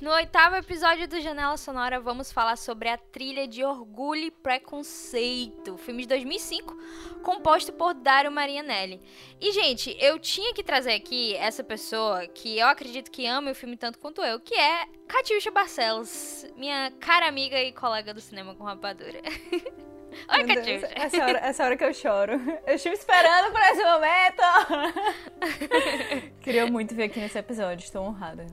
no oitavo episódio do Janela Sonora vamos falar sobre a trilha de Orgulho e Preconceito, filme de 2005, composto por Dario Marianelli. E, gente, eu tinha que trazer aqui essa pessoa que eu acredito que ama o filme tanto quanto eu, que é Catiuxa Barcelos, minha cara amiga e colega do cinema com rapadura. Oi, Catiuxa. Essa hora, essa hora que eu choro. Eu estive esperando por esse momento. Queria muito ver aqui nesse episódio, estou honrada.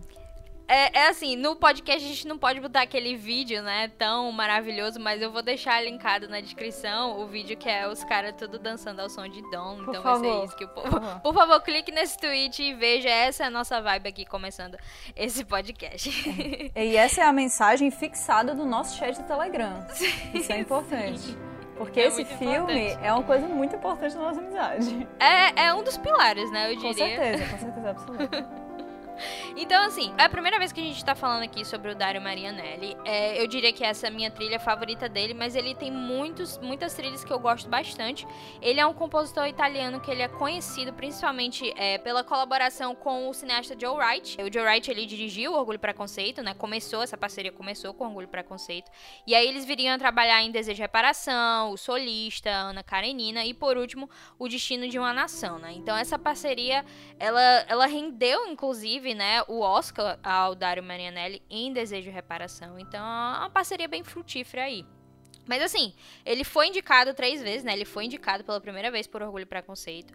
É, é, assim, no podcast a gente não pode botar aquele vídeo, né, tão maravilhoso, mas eu vou deixar linkado na descrição o vídeo que é os caras tudo dançando ao som de Dom. Por então favor. vai ser isso que o povo. Por favor, clique nesse tweet e veja. Essa é a nossa vibe aqui começando esse podcast. E essa é a mensagem fixada do nosso chat do Telegram. Isso é importante. Porque É esse filme importante. é uma coisa muito importante na nossa amizade. É, é um dos pilares, né, eu Com diria. certeza, com certeza absoluta. Então, assim, é a primeira vez que a gente tá falando aqui sobre o Dario Marianelli. É, eu diria que essa é a minha trilha favorita dele, mas ele tem muitos, muitas trilhas que eu gosto bastante. Ele é um compositor italiano que ele é conhecido principalmente é, pela colaboração com o cineasta Joe Wright. O Joe Wright, ele dirigiu Orgulho e Preconceito, né? Começou, essa parceria começou com Orgulho e Preconceito. E aí eles viriam a trabalhar em Desejo de Reparação, O Solista, Ana Karenina e, por último, O Destino de uma Nação, né? Então essa parceria, ela, ela rendeu, inclusive, né, o Oscar ao Dario Marianelli em Desejo de Reparação. Então é uma parceria bem frutífera aí. Mas assim, ele foi indicado três vezes, né? Ele foi indicado pela primeira vez por Orgulho e Preconceito.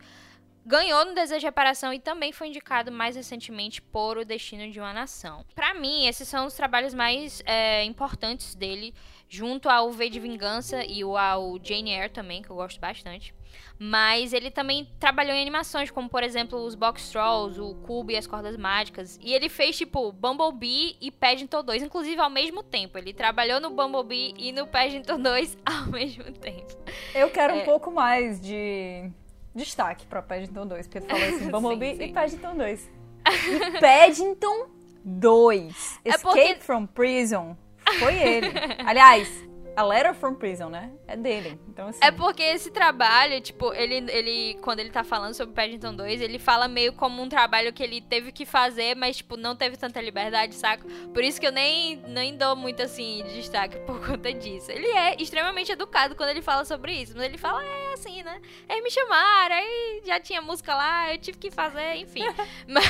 Ganhou no Desejo de Reparação e também foi indicado mais recentemente por O Destino de uma Nação. Pra mim, esses são os trabalhos mais é, importantes dele, junto ao V de Vingança e ao Jane Eyre também, que eu gosto bastante. Mas ele também trabalhou em animações, como por exemplo os Box Trolls, o Cubo e as Cordas Mágicas. E ele fez tipo Bumblebee e Paddington 2, inclusive ao mesmo tempo. Ele trabalhou no Bumblebee e no Paddington 2 ao mesmo tempo. Eu quero É. um pouco mais de destaque pra Paddington 2, porque tu falou assim, Bumblebee sim. e Paddington 2. E Paddington 2, É Escape porque- from Prison, foi ele. Aliás, a Letter from Prison, né? É dele. Então, assim, É porque esse trabalho, tipo, ele, ele quando ele tá falando sobre Paddington 2, ele fala meio como um trabalho que ele teve que fazer, mas, tipo, não teve tanta liberdade, saca? Por isso que eu nem, nem dou muito, assim, de destaque por conta disso. Ele é extremamente educado quando ele fala sobre isso, mas ele fala, é assim, né? Eles me chamaram, aí já tinha música lá, eu tive que fazer, enfim. mas,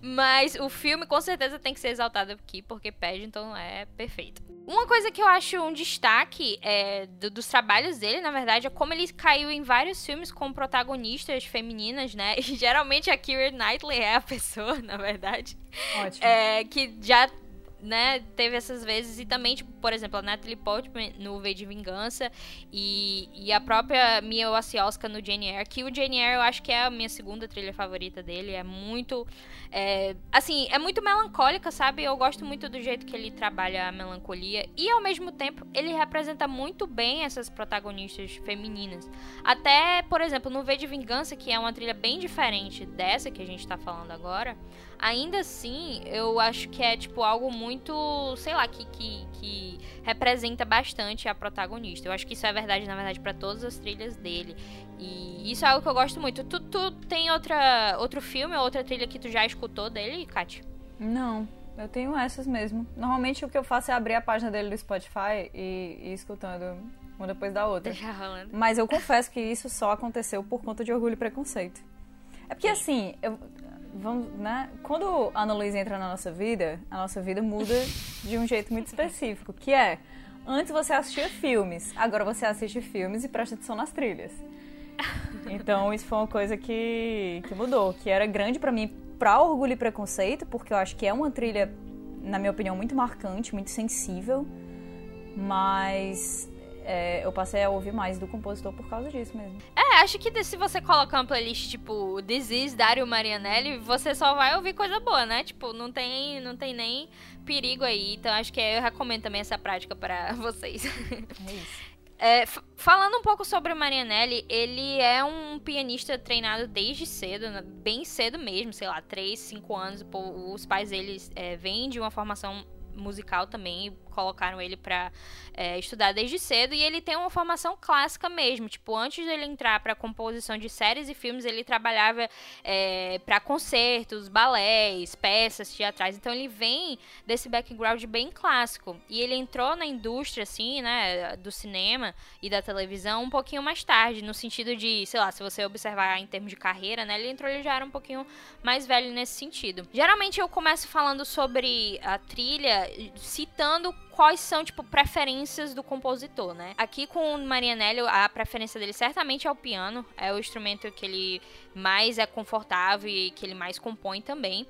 mas o filme, com certeza, tem que ser exaltado aqui, porque Paddington é perfeito. Uma coisa que eu acho um destaque é, do- dos trabalhos dele, na verdade, é como ele caiu em vários filmes com protagonistas femininas, né? E geralmente a Keira Knightley é a pessoa, na verdade, ótimo. é, que já né, teve essas vezes. E também, tipo, por exemplo, a Natalie Portman no V de Vingança e, e a própria Mia Wasikowska no Jane Eyre, que o Jane Eyre eu acho que é a minha segunda trilha favorita dele. É muito... é, assim, é muito melancólica, sabe? Eu gosto muito do jeito que ele trabalha a melancolia. E, ao mesmo tempo, ele representa muito bem essas protagonistas femininas. Até, por exemplo, no V de Vingança, que é uma trilha bem diferente dessa que a gente tá falando agora, ainda assim, eu acho que é, tipo, algo muito, sei lá, que, que, que representa bastante a protagonista. Eu acho que isso é verdade, na verdade, pra todas as trilhas dele. E isso é algo que eu gosto muito. Tu, tu tem outra, outro filme ou outra trilha que tu já escutou dele, Kátia? Não, eu tenho essas mesmo. Normalmente o que eu faço é abrir a página dele do Spotify e ir escutando uma depois da outra. Deixa rolando. Mas eu confesso que isso só aconteceu por conta de orgulho e preconceito. É porque assim, eu, vamos, né? Quando a Ana Luísa entra na nossa vida, a nossa vida muda de um jeito muito específico, que é antes você assistia filmes, agora você assiste filmes e presta atenção nas trilhas. Então isso foi uma coisa que, que mudou, que era grande pra mim pra Orgulho e Preconceito, porque eu acho que é uma trilha, na minha opinião, muito marcante, muito sensível, mas é, eu passei a ouvir mais do compositor por causa disso mesmo. É, acho que se você colocar uma playlist tipo This is Dario Marianelli, você só vai ouvir coisa boa, né? Tipo, não tem, não tem nem perigo aí. Então acho que eu recomendo também essa prática para vocês. É isso. É, falando um pouco sobre o Marianelli, ele é um pianista treinado desde cedo, né, bem cedo mesmo, sei lá, 3, 5 anos. Os pais deles é, vêm de uma formação musical também, colocaram ele pra é, estudar desde cedo e ele tem uma formação clássica mesmo. Tipo, antes dele entrar pra composição de séries e filmes, ele trabalhava é, para concertos, balés, peças teatrais. Então ele vem desse background bem clássico. E ele entrou na indústria, assim, né, do cinema e da televisão um pouquinho mais tarde, no sentido de, sei lá, se você observar em termos de carreira, né, ele entrou, ele já era um pouquinho mais velho nesse sentido. Geralmente eu começo falando sobre a trilha, citando quais são, tipo, preferências do compositor, né? Aqui com o Marianelli, a preferência dele certamente é o piano, é o instrumento que ele mais é confortável e que ele mais compõe também.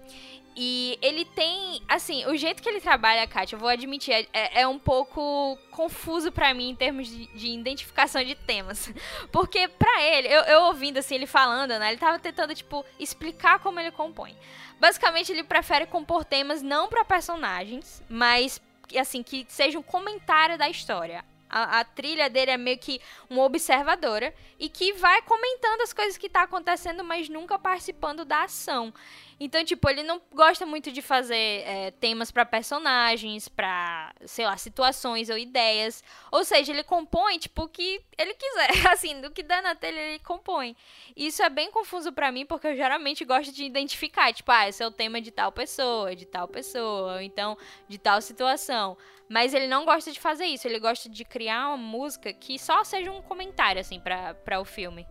E ele tem, assim, o jeito que ele trabalha, Kátia, eu vou admitir, é, é, é um pouco confuso para mim em termos de, de, identificação de temas. Porque pra ele, eu, eu, ouvindo assim, ele falando, né, ele tava tentando, tipo, explicar como ele compõe. Basicamente, ele prefere compor temas não para personagens, mas, assim, que seja um comentário da história. A, a, trilha dele é meio que uma observadora e que vai comentando as coisas que tá acontecendo, mas nunca participando da ação. Então, tipo, ele não gosta muito de fazer é, temas para personagens, para sei lá, situações ou ideias. Ou seja, ele compõe, tipo, o que ele quiser. Assim, do que dá na telha, ele compõe. Isso é bem confuso para mim, porque eu geralmente gosto de identificar, tipo, ah, esse é o tema de tal pessoa, de tal pessoa, ou então de tal situação. Mas ele não gosta de fazer isso, ele gosta de criar uma música que só seja um comentário, assim, para o filme.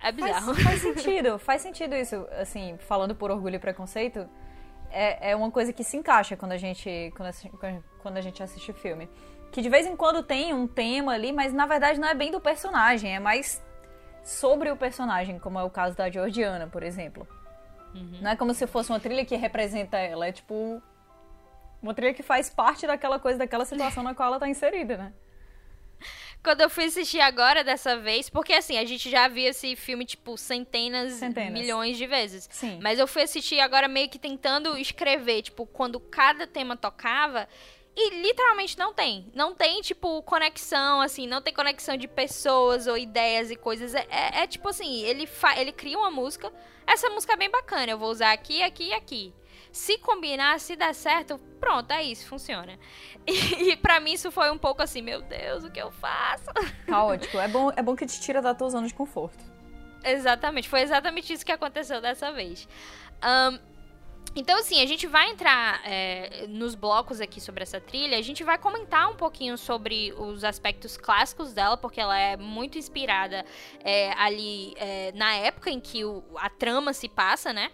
É bizarro. Faz, faz sentido, faz sentido isso, assim, falando por orgulho e preconceito. É, é uma coisa que se encaixa quando a gente quando a, quando a gente assiste o filme. Que de vez em quando tem um tema ali, mas na verdade não é bem do personagem, é mais sobre o personagem, como é o caso da Georgiana, por exemplo. Uhum. Não é como se fosse uma trilha que representa ela, é tipo uma trilha que faz parte daquela coisa, daquela situação na qual ela tá inserida, né? Quando eu fui assistir agora dessa vez, porque assim, a gente já viu esse filme, tipo, centenas, centenas. milhões de vezes. Sim. Mas eu fui assistir agora meio que tentando escrever, tipo, quando cada tema tocava. E literalmente não tem. Não tem, tipo, conexão, assim, não tem conexão de pessoas ou ideias e coisas. É, é, é tipo assim, ele, fa ele cria uma música. Essa música é bem bacana, eu vou usar aqui, aqui e aqui. Se combinar, se der certo, pronto, é isso, funciona. E, e para mim isso foi um pouco assim, meu Deus, o que eu faço? Caótico. É bom, é bom que te tira da tua zona de conforto. Exatamente, foi exatamente isso que aconteceu dessa vez. Um, então, assim, a gente vai entrar é, nos blocos aqui sobre essa trilha. A gente vai comentar um pouquinho sobre os aspectos clássicos dela, porque ela é muito inspirada é, ali é, na época em que o, a trama se passa, né?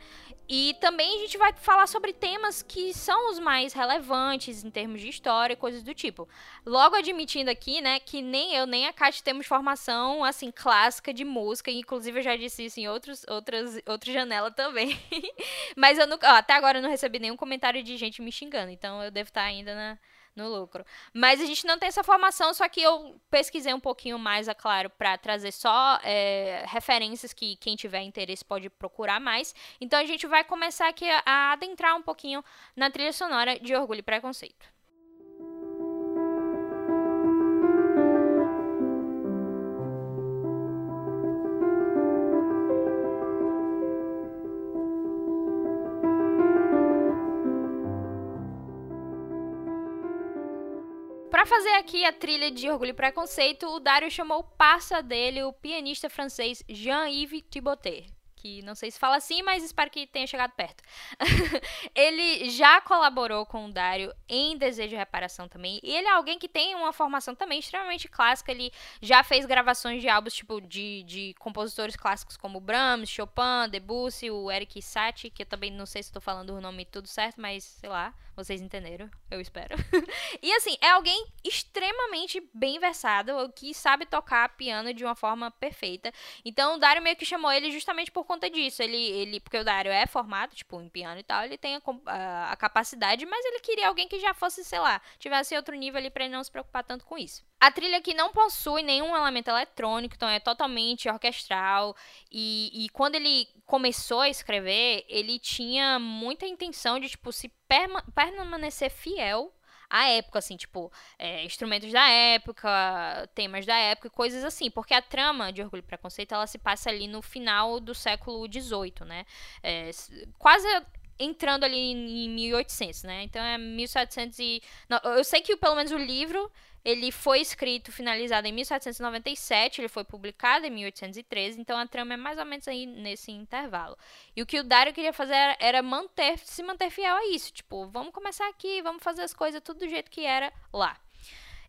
E também a gente vai falar sobre temas que são os mais relevantes em termos de história e coisas do tipo. Logo admitindo aqui, né, que nem eu nem a Kátia temos formação, assim, clássica de música. Inclusive eu já disse isso em outros, outras, outra janela também. Mas eu nunca, ó, até agora eu não recebi nenhum comentário de gente me xingando. Então eu devo estar ainda na no lucro. Mas a gente não tem essa formação, só que eu pesquisei um pouquinho mais, é claro, para trazer só é, referências que quem tiver interesse pode procurar mais. Então a gente vai começar aqui a, adentrar um pouquinho na trilha sonora de Orgulho e Preconceito. Para fazer aqui a trilha de Orgulho e Preconceito, o Dário chamou o parça dele, o pianista francês Jean-Yves Thibotet que não sei se fala assim, mas espero que tenha chegado perto. ele já colaborou com o Dário em Desejo de Reparação também. E ele é alguém que tem uma formação também extremamente clássica. Ele já fez gravações de álbuns tipo de, de compositores clássicos como Brahms, Chopin, Debussy, o Eric Satie, que eu também não sei se estou falando o nome tudo certo, mas sei lá, vocês entenderam, eu espero. e assim, é alguém extremamente bem versado, que sabe tocar piano de uma forma perfeita. Então o Dário meio que chamou ele justamente por conta disso. Ele, ele porque o Dario é formado, tipo, em piano e tal, ele tem a, a, a, capacidade, mas ele queria alguém que já fosse, sei lá, tivesse outro nível ali pra ele não se preocupar tanto com isso. A trilha aqui não possui nenhum elemento eletrônico, então é totalmente orquestral. E, e quando ele começou a escrever, ele tinha muita intenção de, tipo, se permanecer fiel a época, assim, tipo, é, instrumentos da época, temas da época e coisas assim. Porque a trama de Orgulho e Preconceito, ela se passa ali no final do século XVIII, né? É, quase entrando ali em 1800, né? Então é 1700 e... Não, eu sei que pelo menos o livro, ele foi escrito, finalizado em 1797, ele foi publicado em 1813, então a trama é mais ou menos aí nesse intervalo. E o que o Dario queria fazer era, manter, se manter fiel a isso, tipo, vamos começar aqui, vamos fazer as coisas tudo do jeito que era lá.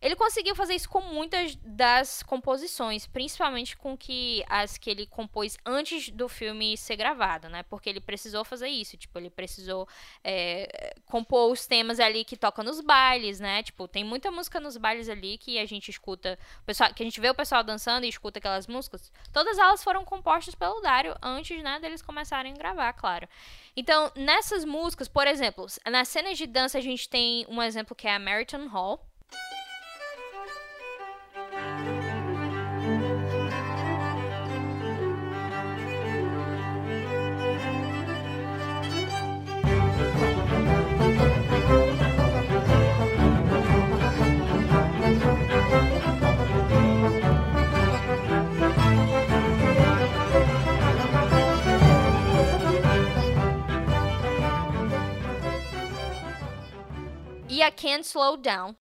Ele conseguiu fazer isso com muitas das composições, principalmente com que as que ele compôs antes do filme ser gravado, né? Porque ele precisou fazer isso, tipo, ele precisou é, compor os temas ali que tocam nos bailes, né? Tipo, tem muita música nos bailes ali que a gente escuta, pessoal, que a gente vê o pessoal dançando e escuta aquelas músicas. Todas elas foram compostas pelo Dario antes, né, deles começarem a gravar, claro. Então, nessas músicas, por exemplo, nas cenas de dança a gente tem um exemplo que é a Meriton Hall, e a Can't Slow Down.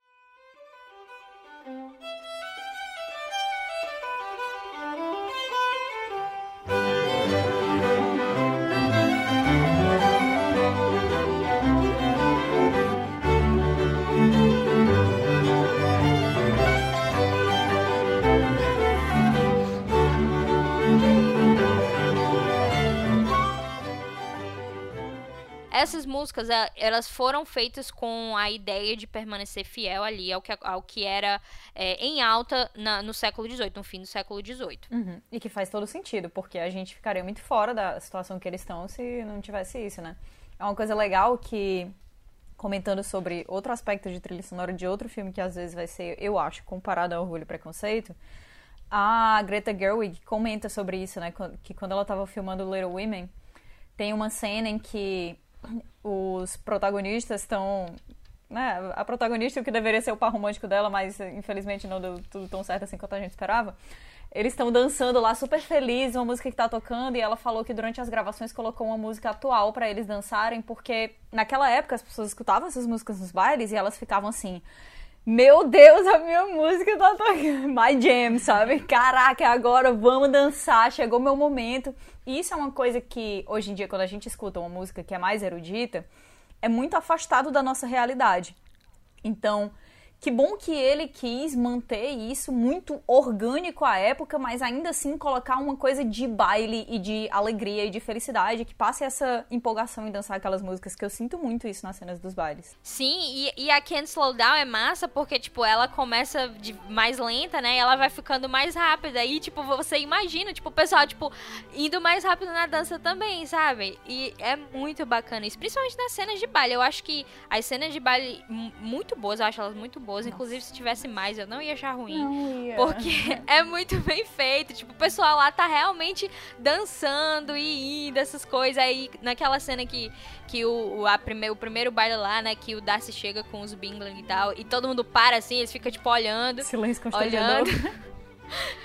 Essas músicas, é, elas foram feitas com a ideia de permanecer fiel ali ao que, ao que era é, em alta na, no século XVIII, no fim do século XVIII. Uhum. E que faz todo sentido, porque a gente ficaria muito fora da situação que eles estão se não tivesse isso, né? É uma coisa legal que, comentando sobre outro aspecto de trilha sonora de outro filme que às vezes vai ser, eu acho, comparado a Orgulho e Preconceito, a Greta Gerwig comenta sobre isso, né? Que quando ela estava filmando Little Women, tem uma cena em que os protagonistas estão. Né, a protagonista, o que deveria ser o par romântico dela, mas infelizmente não deu tudo tão certo assim quanto a gente esperava. Eles estão dançando lá super felizes, uma música que tá tocando, e ela falou que durante as gravações colocou uma música atual para eles dançarem, porque naquela época as pessoas escutavam essas músicas nos bailes e elas ficavam assim: meu Deus, a minha música tá tocando. My jam, sabe? Caraca, agora vamos dançar, chegou meu momento. E isso é uma coisa que, hoje em dia, quando a gente escuta uma música que é mais erudita, é muito afastado da nossa realidade. Então, que bom que ele quis manter isso muito orgânico à época, mas ainda assim colocar uma coisa de baile e de alegria e de felicidade, que passe essa empolgação em dançar aquelas músicas, que eu sinto muito isso nas cenas dos bailes. Sim, e, e a Can't Slow Down é massa porque, tipo, ela começa de mais lenta, né? E ela vai ficando mais rápida. E, tipo, você imagina, tipo, o pessoal, tipo, indo mais rápido na dança também, sabe? E é muito bacana isso, principalmente nas cenas de baile. Eu acho que as cenas de baile muito boas, eu acho elas muito boas boas. Inclusive, se tivesse mais, eu não ia achar ruim. Não ia. Porque é muito bem feito. Tipo, o pessoal lá tá realmente dançando e indo, essas coisas. Aí, naquela cena que, que o, a prime, o primeiro baile lá, né, que o Darcy chega com os Bingling e tal, e todo mundo para assim, eles ficam, tipo, olhando. Silêncio constrangedor. Olhando.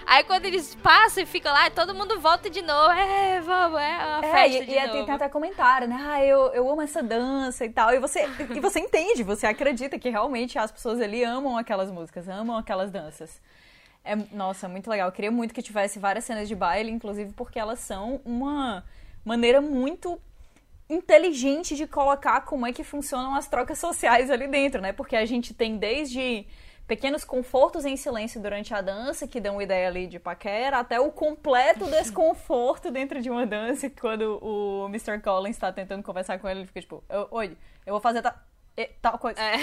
Aí quando eles passam e ficam lá, todo mundo volta de novo. É, vamos, é uma é, festa e, de e novo. tem até comentário, né? Ah, eu, eu amo essa dança e tal. E você, e você entende, você acredita que realmente as pessoas ali amam aquelas músicas, amam aquelas danças. É, nossa, muito legal. Eu queria muito que tivesse várias cenas de baile, inclusive porque elas são uma maneira muito inteligente de colocar como é que funcionam as trocas sociais ali dentro, né? Porque a gente tem desde pequenos confortos em silêncio durante a dança, que dão ideia ali de paquera, até o completo desconforto dentro de uma dança, quando o Mr. Collins está tentando conversar com ele, ele fica tipo, oi, eu vou fazer tal, tal coisa. É.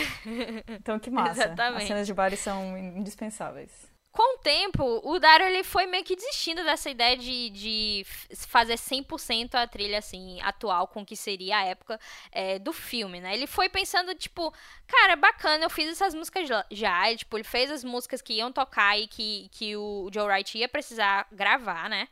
Então, que massa. Exatamente. As cenas de baile são indispensáveis com o tempo, o Dario ele foi meio que desistindo dessa ideia de, de fazer 100% a trilha assim atual com que seria a época é, do filme, né? Ele foi pensando tipo, cara, bacana, eu fiz essas músicas já, e, tipo, ele fez as músicas que iam tocar e que, que o Joe Wright ia precisar gravar, né?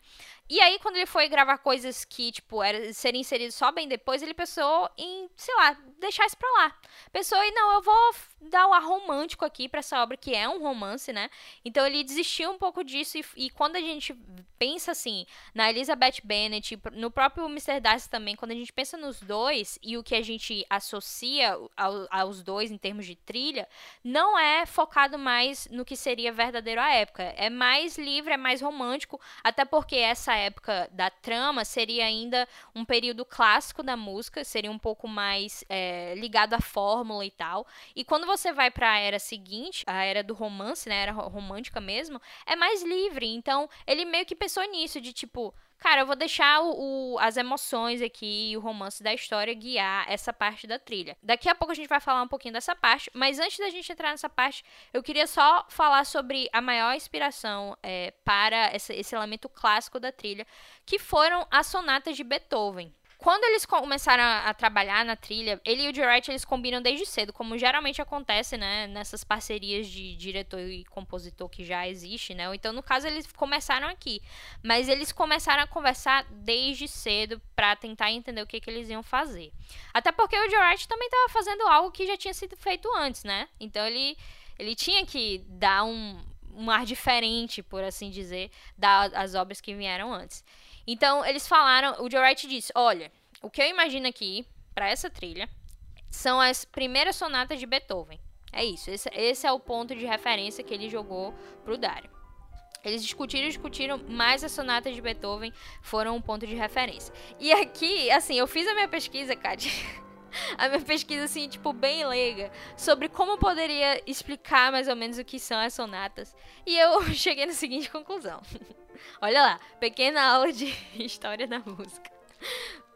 E aí, quando ele foi gravar coisas que, tipo, era, seriam inseridas só bem depois, ele pensou em, sei lá, deixar isso pra lá. Pensou, e não, eu vou dar o ar romântico aqui para essa obra, que é um romance, né? Então ele desistiu um pouco disso, e, e quando a gente pensa assim, na Elizabeth Bennet, no próprio Mr. Darcy também, quando a gente pensa nos dois, e o que a gente associa ao, aos dois em termos de trilha, não é focado mais no que seria verdadeiro à época. É mais livre, é mais romântico, até porque essa época da trama seria ainda um período clássico da música, seria um pouco mais é, ligado à fórmula e tal. E quando você vai para a era seguinte, a era do romance, né, era romântica mesmo, é mais livre. Então, ele meio que pensou nisso, de tipo, Cara, eu vou deixar o, o, as emoções aqui e o romance da história guiar essa parte da trilha. Daqui a pouco a gente vai falar um pouquinho dessa parte, mas antes da gente entrar nessa parte, eu queria só falar sobre a maior inspiração é, para essa, esse elemento clássico da trilha, que foram as sonatas de Beethoven. Quando eles começaram a, trabalhar na trilha, ele e o Wright eles combinam desde cedo, como geralmente acontece, né, nessas parcerias de diretor e compositor que já existe, né? Então, no caso, eles começaram aqui, mas eles começaram a conversar desde cedo para tentar entender o que, que eles iam fazer. Até porque o Wright também estava fazendo algo que já tinha sido feito antes, né? Então, ele ele tinha que dar um, um ar diferente, por assim dizer, das obras que vieram antes. Então, eles falaram, o Joe Wright disse: "Olha, o que eu imagino aqui para essa trilha são as primeiras sonatas de Beethoven. É isso, esse, esse, é o ponto de referência que ele jogou pro Dario. Eles discutiram, discutiram, mas as sonatas de Beethoven foram um ponto de referência. E aqui, assim, eu fiz a minha pesquisa, Kátia. a minha pesquisa, assim, tipo, bem leiga, sobre como poderia explicar mais ou menos o que são as sonatas. E eu cheguei na seguinte conclusão. Olha lá, pequena aula de história da música.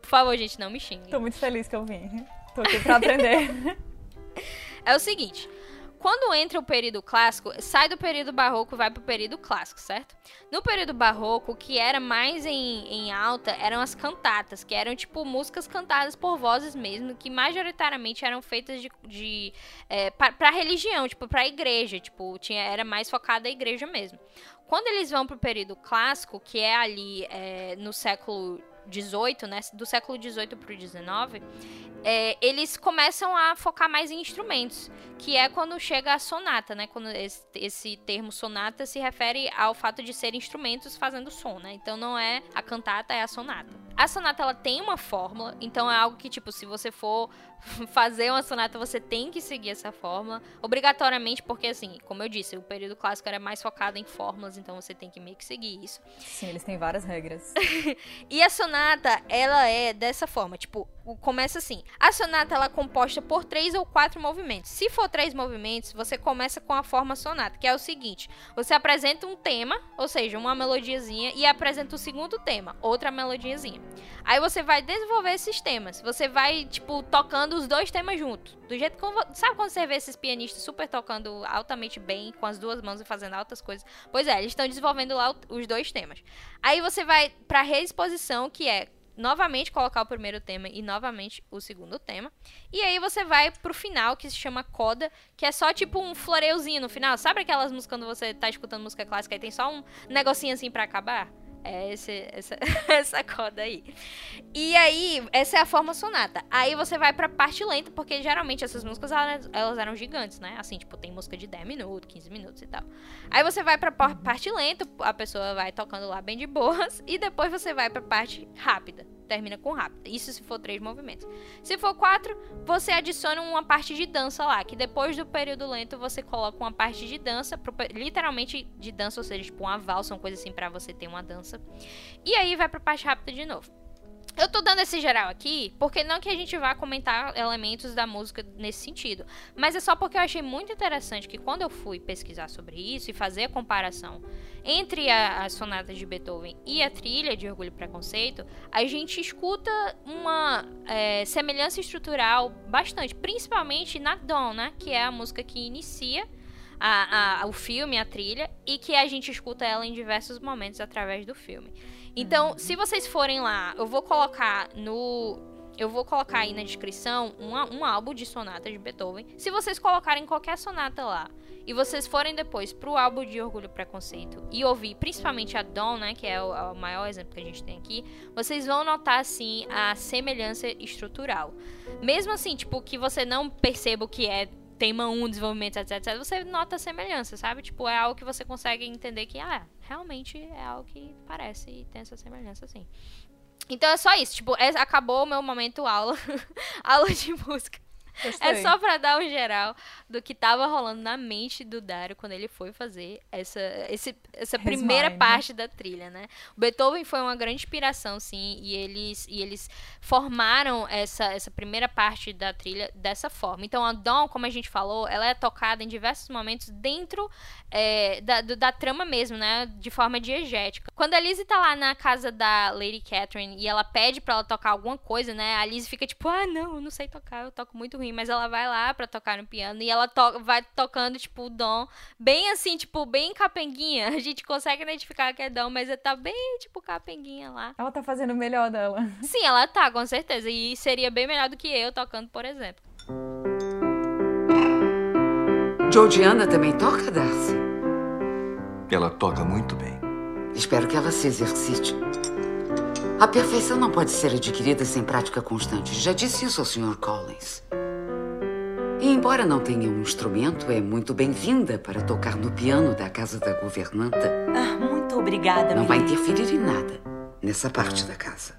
Por favor, gente, não me xingue. Tô muito feliz que eu vim. Tô aqui pra aprender. é o seguinte, quando entra o período clássico, sai do período barroco e vai pro período clássico, certo? No período barroco, o que era mais em, em alta eram as cantatas, que eram tipo músicas cantadas por vozes mesmo, que majoritariamente eram feitas de, de é, para religião, tipo para igreja, tipo tinha era mais focada a igreja mesmo. Quando eles vão pro período clássico, que é ali é, no século 18, né, do século 18 para o 19, é, eles começam a focar mais em instrumentos, que é quando chega a sonata, né? Quando esse, esse, termo sonata se refere ao fato de ser instrumentos fazendo som, né? Então não é a cantata, é a sonata. A sonata ela tem uma fórmula, então é algo que tipo, se você for fazer uma sonata, você tem que seguir essa fórmula, obrigatoriamente, porque assim, como eu disse, o período clássico era mais focado em fórmulas, então você tem que meio que seguir isso. Sim, eles têm várias regras. e a sonata, ela é dessa forma, tipo, começa assim. A sonata ela é composta por três ou quatro movimentos. Se for três movimentos, você começa com a forma sonata, que é o seguinte: você apresenta um tema, ou seja, uma melodiazinha, e apresenta o segundo tema, outra melodiazinha. Aí você vai desenvolver esses temas. Você vai, tipo, tocando os dois temas juntos. Do jeito que. Sabe quando você vê esses pianistas super tocando altamente bem, com as duas mãos e fazendo altas coisas? Pois é, eles estão desenvolvendo lá os dois temas. Aí você vai pra reexposição, que é novamente colocar o primeiro tema e novamente o segundo tema. E aí você vai pro final, que se chama coda, que é só tipo um floreuzinho no final. Sabe aquelas músicas quando você tá escutando música clássica e tem só um negocinho assim para acabar? É esse, essa, essa coda aí. E aí, essa é a forma sonata. Aí você vai pra parte lenta, porque geralmente essas músicas elas, elas eram gigantes, né? Assim, tipo, tem música de 10 minutos, 15 minutos e tal. Aí você vai pra parte lenta, a pessoa vai tocando lá bem de boas, e depois você vai pra parte rápida termina com rápida. Isso se for três movimentos. Se for quatro, você adiciona uma parte de dança lá, que depois do período lento você coloca uma parte de dança, literalmente de dança, ou seja, tipo uma valsa, uma coisa assim para você ter uma dança. E aí vai pra parte rápida de novo. Eu tô dando esse geral aqui, porque não que a gente vá comentar elementos da música nesse sentido, mas é só porque eu achei muito interessante que quando eu fui pesquisar sobre isso e fazer a comparação entre a, a sonata de Beethoven e a trilha de Orgulho e Preconceito, a gente escuta uma é, semelhança estrutural bastante, principalmente na Dawn, né, que é a música que inicia a, a, o filme, a trilha, e que a gente escuta ela em diversos momentos através do filme. Então, se vocês forem lá, eu vou colocar no. Eu vou colocar aí na descrição um, um álbum de sonata de Beethoven. Se vocês colocarem qualquer sonata lá e vocês forem depois pro álbum de Orgulho e Preconceito e ouvir principalmente a Dawn, né, que é o, o maior exemplo que a gente tem aqui, vocês vão notar assim a semelhança estrutural. Mesmo assim, tipo, que você não perceba o que é tema 1, desenvolvimento, etc, etc, você nota a semelhança, sabe? Tipo, é algo que você consegue entender que, ah, realmente é algo que parece e tem essa semelhança, assim. Então é só isso, tipo, é, acabou o meu momento aula, aula de música. Gostei. É só pra dar um geral do que tava rolando na mente do Dario quando ele foi fazer essa, esse, essa primeira mind. parte da trilha, né? O Beethoven foi uma grande inspiração, sim, e eles, e eles formaram essa, essa primeira parte da trilha dessa forma. Então a Dawn, como a gente falou, ela é tocada em diversos momentos dentro é, da, do- da trama mesmo, né? De forma diegética. Quando a Lizzie tá lá na casa da Lady Catherine e ela pede pra ela tocar alguma coisa, né? A Lizzie fica tipo, ah, não, eu não sei tocar, eu toco muito ruim. Mas ela vai lá pra tocar no piano e ela to vai tocando, tipo, o dom, bem assim, tipo, bem capenguinha. A gente consegue identificar que é dom, mas tá bem, tipo, capenguinha lá. Ela tá fazendo o melhor dela. Sim, ela tá, com certeza. E seria bem melhor do que eu tocando, por exemplo. Georgiana também toca, Darcy? Ela toca muito bem. Espero que ela se exercite. A perfeição não pode ser adquirida sem prática constante. Já disse isso ao Sr. Collins. E embora não tenha um instrumento, é muito bem-vinda para tocar no piano da casa da governanta. Ah, muito obrigada, Não vai interferir em nada nessa parte da casa.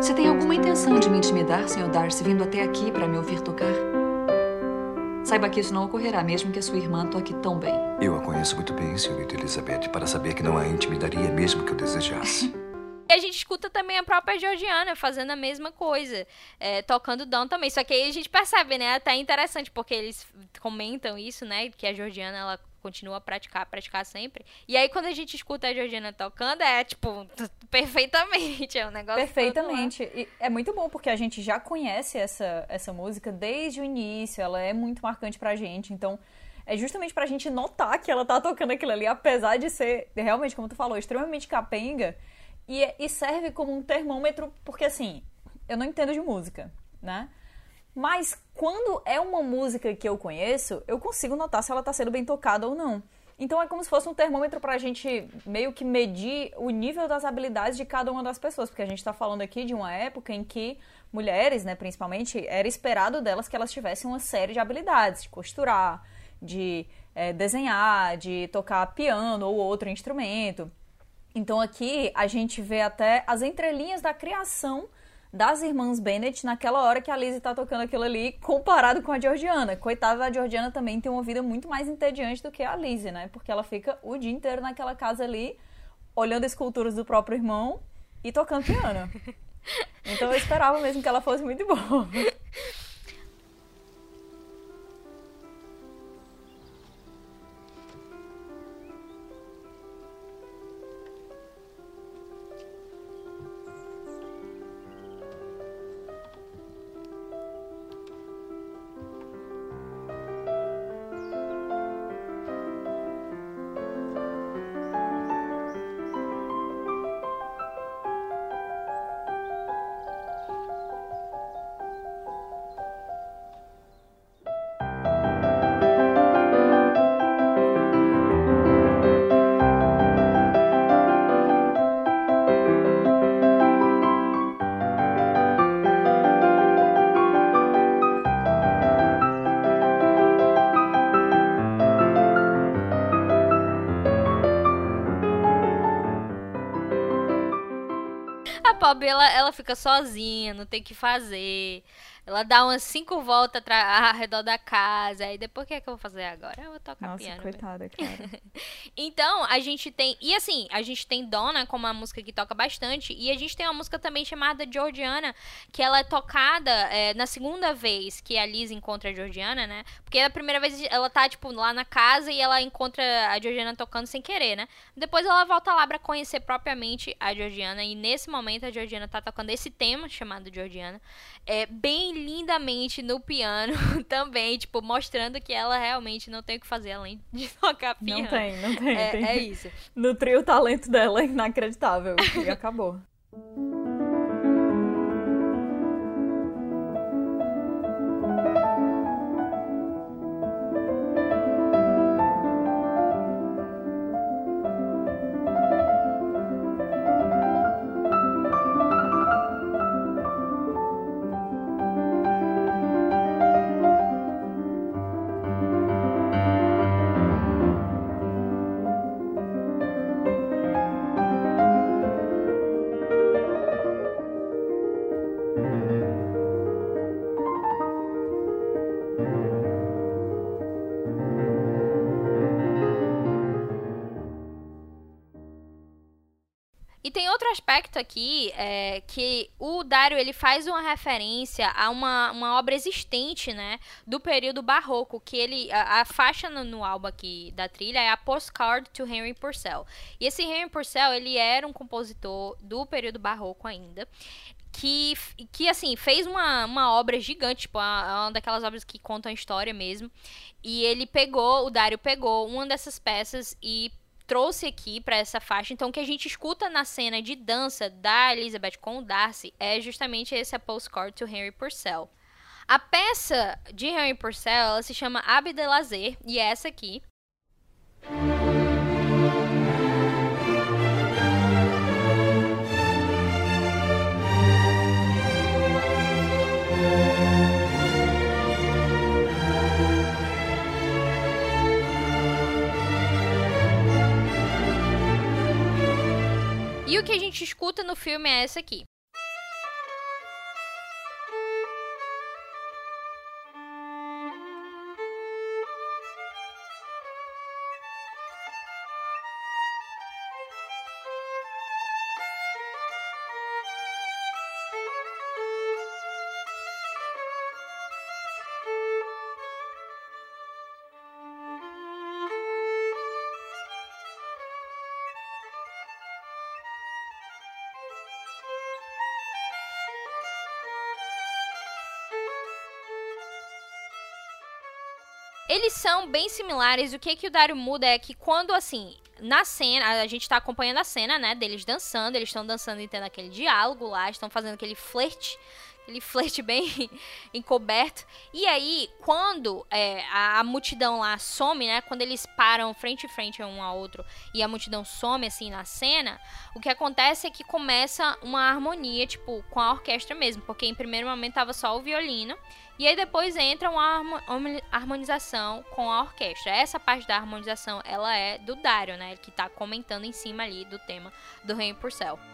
Você tem alguma intenção de me intimidar, Sr. Darcy, vindo até aqui para me ouvir tocar? Saiba que isso não ocorrerá, mesmo que a sua irmã toque tão bem. Eu a conheço muito bem, senhorita Elizabeth, para saber que não a intimidaria mesmo que eu desejasse. E a gente escuta também a própria Georgiana fazendo a mesma coisa, é, tocando Dawn também. Só que aí a gente percebe, né? Até interessante, porque eles comentam isso, né? Que a Georgiana, ela continua a praticar, praticar sempre. E aí, quando a gente escuta a Georgiana tocando, é tipo, perfeitamente. É um negócio. lá. Perfeitamente. E é muito bom porque a gente já conhece essa, essa música desde o início, ela é muito marcante pra gente, então é justamente pra gente notar que ela tá tocando aquilo ali, apesar de ser, realmente, como tu falou, extremamente capenga, e, e serve como um termômetro, porque assim, eu não entendo de música, né? Mas quando é uma música que eu conheço, eu consigo notar se ela tá sendo bem tocada ou não. Então é como se fosse um termômetro pra gente meio que medir o nível das habilidades de cada uma das pessoas, porque a gente tá falando aqui de uma época em que mulheres, né, principalmente, era esperado delas que elas tivessem uma série de habilidades, de costurar, de eh, desenhar, de tocar piano ou outro instrumento. Então aqui a gente vê até as entrelinhas da criação das irmãs Bennett naquela hora que a Lizzie tá tocando aquilo ali, comparado com a Georgiana. Coitada da Georgiana também tem uma vida muito mais entediante do que a Lizzie, né? Porque ela fica o dia inteiro naquela casa ali, olhando esculturas do próprio irmão e tocando piano. Então eu esperava mesmo que ela fosse muito boa. Ela, ela fica sozinha, não tem o que fazer. Ela dá umas cinco voltas ao redor da casa. Aí depois o que é que eu vou fazer agora? Eu vou tocar Nossa, piano. coitada, cara. Então, a gente tem. E assim, a gente tem Donna como uma música que toca bastante. E a gente tem uma música também chamada Georgiana, que ela é tocada é, na segunda vez que a Liz encontra a Georgiana, né? Porque a primeira vez ela tá, tipo, lá na casa e ela encontra a Georgiana tocando sem querer, né? Depois ela volta lá pra conhecer propriamente a Georgiana. E nesse momento a Georgiana tá tocando esse tema chamado Georgiana. É, bem lindamente no piano também, tipo, mostrando que ela realmente não tem o que fazer além de tocar piano. Não tem, não tem. É, tem. é isso. Nutrir o talento dela é inacreditável. E acabou. Aspecto aqui é que o Dario ele faz uma referência a uma, uma obra existente, né, do período barroco, que ele a, a faixa no, no, álbum aqui da trilha é a Postcard to Henry Purcell. E esse Henry Purcell, ele era um compositor do período barroco ainda que, que assim, fez uma, uma obra gigante, tipo, uma, uma daquelas obras que contam a história mesmo. E ele pegou, o Dario pegou uma dessas peças e trouxe aqui para essa faixa. Então, o que a gente escuta na cena de dança da Elizabeth com o Darcy é justamente esse a Postcard to Henry Purcell. A peça de Henry Purcell ela se chama Ave de Lazer e é essa aqui. E o que a gente escuta no filme é essa aqui. Eles são bem similares. O que que o Dario muda é que quando, assim, na cena, a gente tá acompanhando a cena, né, deles dançando, eles estão dançando e tendo aquele diálogo lá, estão fazendo aquele flerte aquele flerte bem encoberto. E aí, quando é, a, a, multidão lá some, né? Quando eles param frente a frente um ao outro e a multidão some assim na cena, o que acontece é que começa uma harmonia, tipo, com a orquestra mesmo. Porque em primeiro momento tava só o violino. E aí depois entra uma harmonização com a orquestra. Essa parte da harmonização, ela é do Dario, né? Que tá comentando em cima ali do tema do Rain Purcell. existe,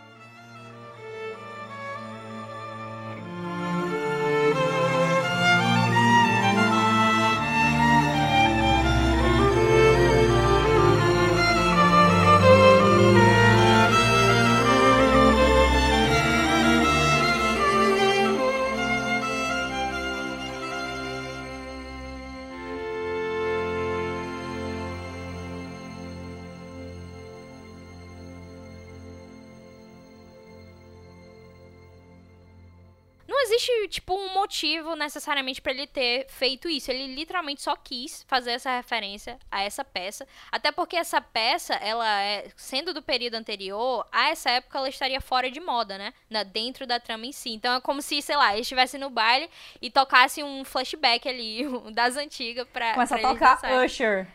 motivo necessariamente para ele ter feito isso. Ele literalmente só quis fazer essa referência a essa peça. Até porque essa peça, ela é, sendo do período anterior, a essa época ela estaria fora de moda, né? Na, dentro da trama em si. Então é como se, sei lá, ele estivesse no baile e tocasse um flashback ali, das antigas pra. Começa pra a tocar Usher.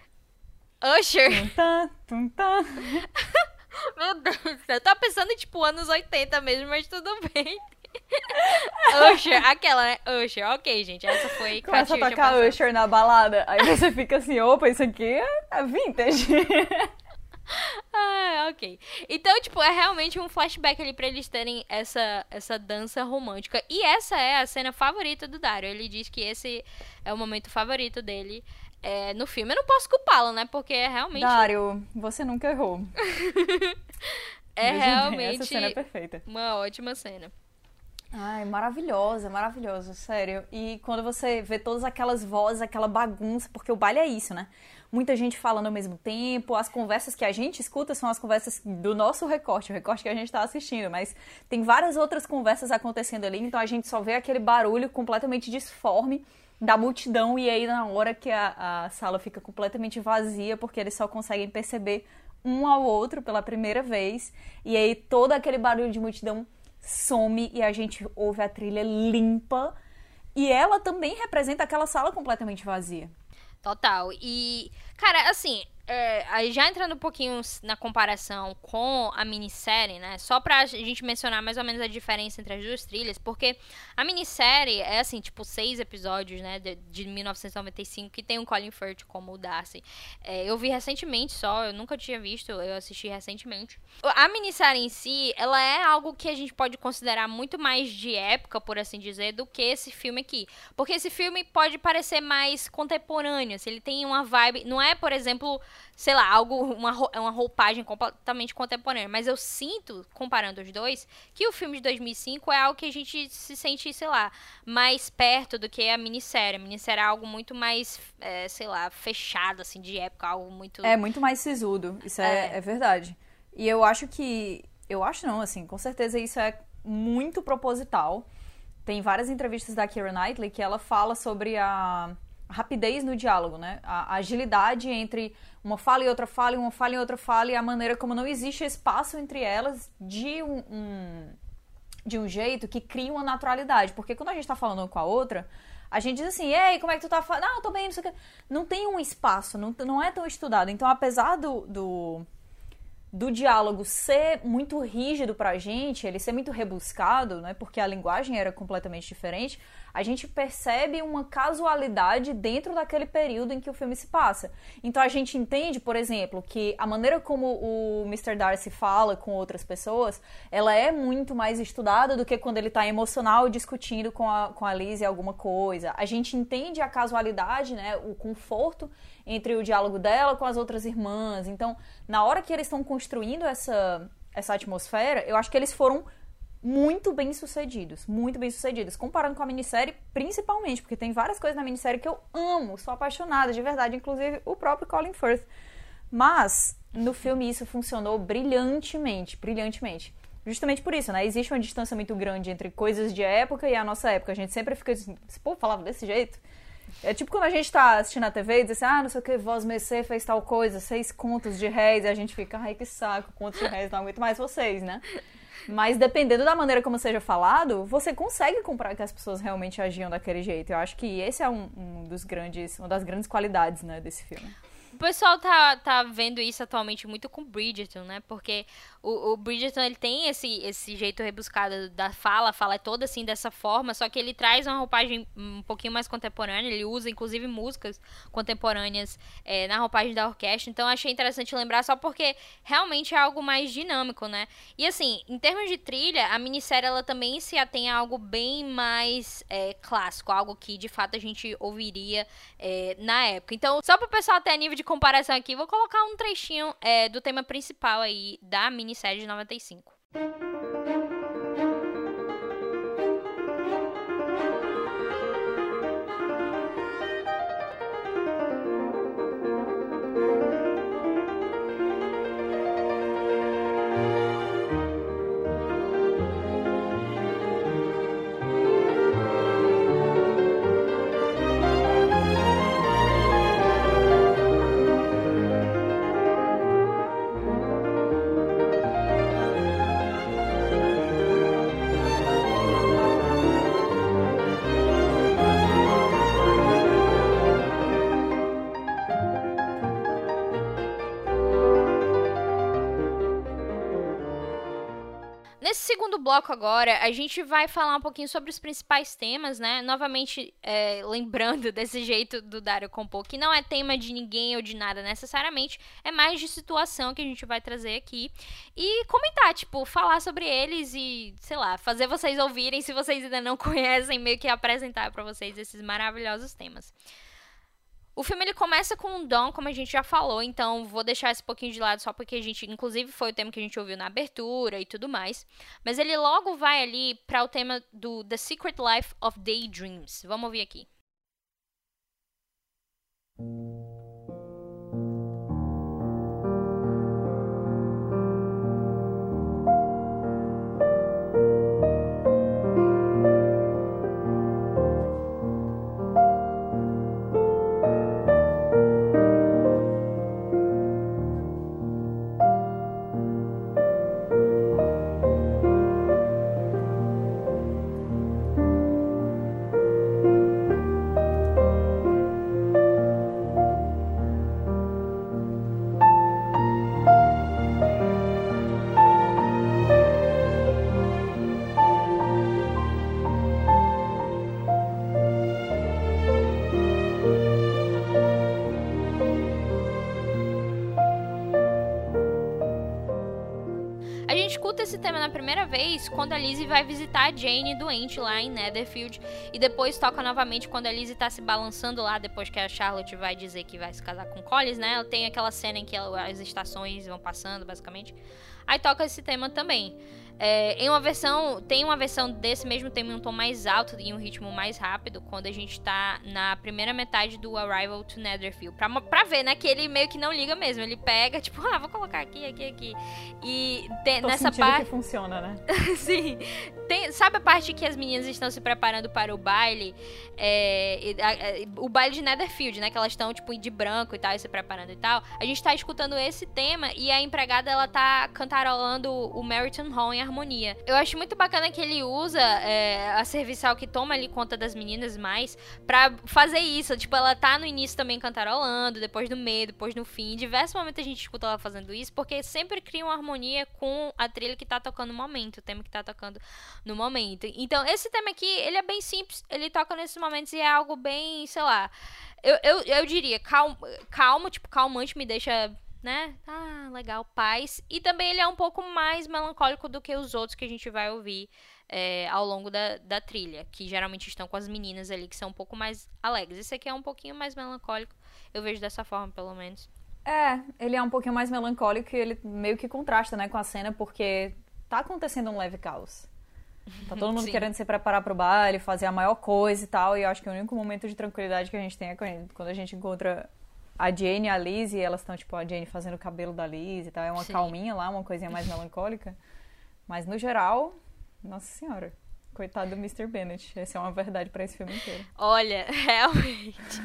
Usher? Tum, tum, tum, Meu Deus, eu tava pensando, tipo, anos 80 mesmo, mas tudo bem. Usher, aquela, né? Usher, ok, gente. Essa foi Começa a tocar Usher na balada. Aí você fica assim, opa, isso aqui é vintage. ah, ok. Então, tipo, é realmente um flashback ali pra eles terem essa, essa dança romântica. E essa é a cena favorita do Dario. Ele diz que esse é o momento favorito dele é, no filme. Eu não posso culpá-lo, né? Porque é realmente. Dario, você nunca errou. é realmente. Essa cena é perfeita. Uma ótima cena. Ai, maravilhosa, maravilhosa, sério. E quando você vê todas aquelas vozes, aquela bagunça, porque o baile é isso, né? Muita gente falando ao mesmo tempo, as conversas que a gente escuta são as conversas do nosso recorte, o recorte que a gente está assistindo, mas tem várias outras conversas acontecendo ali, então a gente só vê aquele barulho completamente disforme da multidão e aí na hora que a, a sala fica completamente vazia, porque eles só conseguem perceber um ao outro pela primeira vez, e aí todo aquele barulho de multidão some e a gente ouve a trilha limpa. E ela também representa aquela sala completamente vazia. Total. E, cara, assim, é, já entrando um pouquinho na comparação com a minissérie, né? Só pra gente mencionar mais ou menos a diferença entre as duas trilhas, porque a minissérie é assim, tipo, seis episódios, né? De, de 1995, que tem o Colin Firth como o Darcy. É, eu vi recentemente só, eu nunca tinha visto, eu assisti recentemente. A minissérie em si, ela é algo que a gente pode considerar muito mais de época, por assim dizer, do que esse filme aqui. Porque esse filme pode parecer mais contemporâneo, assim, ele tem uma vibe. Não é, por exemplo sei lá, algo, uma, uma roupagem completamente contemporânea. Mas eu sinto, comparando os dois, que o filme de 2005 é algo que a gente se sente, sei lá, mais perto do que a minissérie. A minissérie é algo muito mais, é, sei lá, fechado, assim, de época, algo muito... É, muito mais sisudo, isso é, é, é verdade. E eu acho que, eu acho não, assim, com certeza isso é muito proposital. Tem várias entrevistas da Keira Knightley que ela fala sobre a rapidez no diálogo, né? A, agilidade entre uma fala e outra fala, e uma fala e outra fala, e a maneira como não existe espaço entre elas de um, um de um jeito que cria uma naturalidade. Porque quando a gente tá falando com a outra, a gente diz assim, ei, como é que tu tá falando? Não, tô bem, não sei o que. Não tem um espaço, não, não é tão estudado. Então, apesar do, do do diálogo ser muito rígido pra gente, ele ser muito rebuscado, né, porque a linguagem era completamente diferente, a gente percebe uma casualidade dentro daquele período em que o filme se passa. Então a gente entende, por exemplo, que a maneira como o Mr. Darcy fala com outras pessoas, ela é muito mais estudada do que quando ele está emocional discutindo com a, com a Liz alguma coisa. A gente entende a casualidade, né, o conforto entre o diálogo dela com as outras irmãs. Então, na hora que eles estão construindo essa, essa atmosfera, eu acho que eles foram muito bem sucedidos, muito bem sucedidos, comparando com a minissérie, principalmente, porque tem várias coisas na minissérie que eu amo, sou apaixonada de verdade, inclusive o próprio Colin Firth. Mas no filme isso funcionou brilhantemente, brilhantemente. Justamente por isso, né? Existe uma distância muito grande entre coisas de época e a nossa época. A gente sempre fica assim, povo falava desse jeito. É tipo quando a gente tá assistindo a TV e diz assim, ah, não sei o que, Voz Mercê fez tal coisa, seis contos de réis, e a gente fica, ai que saco, contos de réis, não aguento mais vocês, né? Mas dependendo da maneira como seja falado, você consegue comprar que as pessoas realmente agiam daquele jeito. Eu acho que esse é um, um dos grandes, uma das grandes qualidades, né, desse filme. O pessoal tá, tá vendo isso atualmente muito com Bridgerton, né? Porque o, o Bridgerton, ele tem esse, esse jeito rebuscado da fala, a fala é toda assim dessa forma, só que ele traz uma roupagem um pouquinho mais contemporânea, ele usa inclusive músicas contemporâneas é, na roupagem da orquestra, então achei interessante lembrar só porque realmente é algo mais dinâmico, né? E assim, em termos de trilha, a minissérie ela também se atém a algo bem mais é, clássico, algo que de fato a gente ouviria é, na época. Então, só para o pessoal ter nível de comparação aqui, vou colocar um trechinho é, do tema principal aí da minissérie minissérie de 95. Bloco agora, a gente vai falar um pouquinho sobre os principais temas, né? Novamente, é, lembrando desse jeito do Dario compor, que não é tema de ninguém ou de nada necessariamente, é mais de situação que a gente vai trazer aqui. E comentar, tipo, falar sobre eles e, sei lá, fazer vocês ouvirem, se vocês ainda não conhecem, meio que apresentar para vocês esses maravilhosos temas. O filme ele começa com um Dom, como a gente já falou, então vou deixar esse pouquinho de lado só porque a gente, inclusive, foi o tema que a gente ouviu na abertura e tudo mais. Mas ele logo vai ali para o tema do The Secret Life of Daydreams. Vamos ouvir aqui. Tema na primeira vez quando a Lizzie vai visitar a Jane doente lá em Netherfield. E depois toca novamente quando a Lizzie tá se balançando lá, depois que a Charlotte vai dizer que vai se casar com Collins, né? Ela tem aquela cena em que as estações vão passando, basicamente. Aí toca esse tema também. É, em uma versão, tem uma versão desse mesmo tema em um tom mais alto e um ritmo mais rápido, quando a gente tá na primeira metade do Arrival to Netherfield. Pra, pra ver, né, que ele meio que não liga mesmo. Ele pega, tipo, ah, vou colocar aqui, aqui, aqui. E Tô nessa parte. que funciona, né? Sim. Tem, sabe a parte que as meninas estão se preparando para o baile? É, o baile de Netherfield, né? Que elas estão, tipo, de branco e tal, e se preparando e tal. A gente tá escutando esse tema e a empregada, ela tá cantarolando o Meriton Hall em harmonia. Eu acho muito bacana que ele usa é, a serviçal que toma ali conta das meninas mais pra fazer isso. Tipo, ela tá no início também cantarolando, depois no meio, depois no fim. Em diversos momentos a gente escuta ela fazendo isso, porque sempre cria uma harmonia com a trilha que tá tocando no momento, o tema que tá tocando no momento. Então, esse tema aqui, ele é bem simples, ele toca nesses momentos e é algo bem, sei lá. Eu, eu, eu diria, calmo, calmo, tipo, calmante, me deixa né? Ah, legal, paz. E também ele é um pouco mais melancólico do que os outros que a gente vai ouvir é, ao longo da, da trilha, que geralmente estão com as meninas ali, que são um pouco mais alegres. Esse aqui é um pouquinho mais melancólico, eu vejo dessa forma, pelo menos. É, ele é um pouquinho mais melancólico e ele meio que contrasta, né, com a cena, porque tá acontecendo um leve caos. Tá todo mundo querendo se preparar pro baile, fazer a maior coisa e tal. E eu acho que o único momento de tranquilidade que a gente tem é quando a gente encontra a Jane e a Liz, e elas estão, tipo, a Jane fazendo o cabelo da Liz e tal. É uma Sim. calminha lá, uma coisinha mais melancólica. Mas no geral, nossa senhora. Coitado do Mr. Bennett. Essa é uma verdade para esse filme inteiro. Olha, realmente.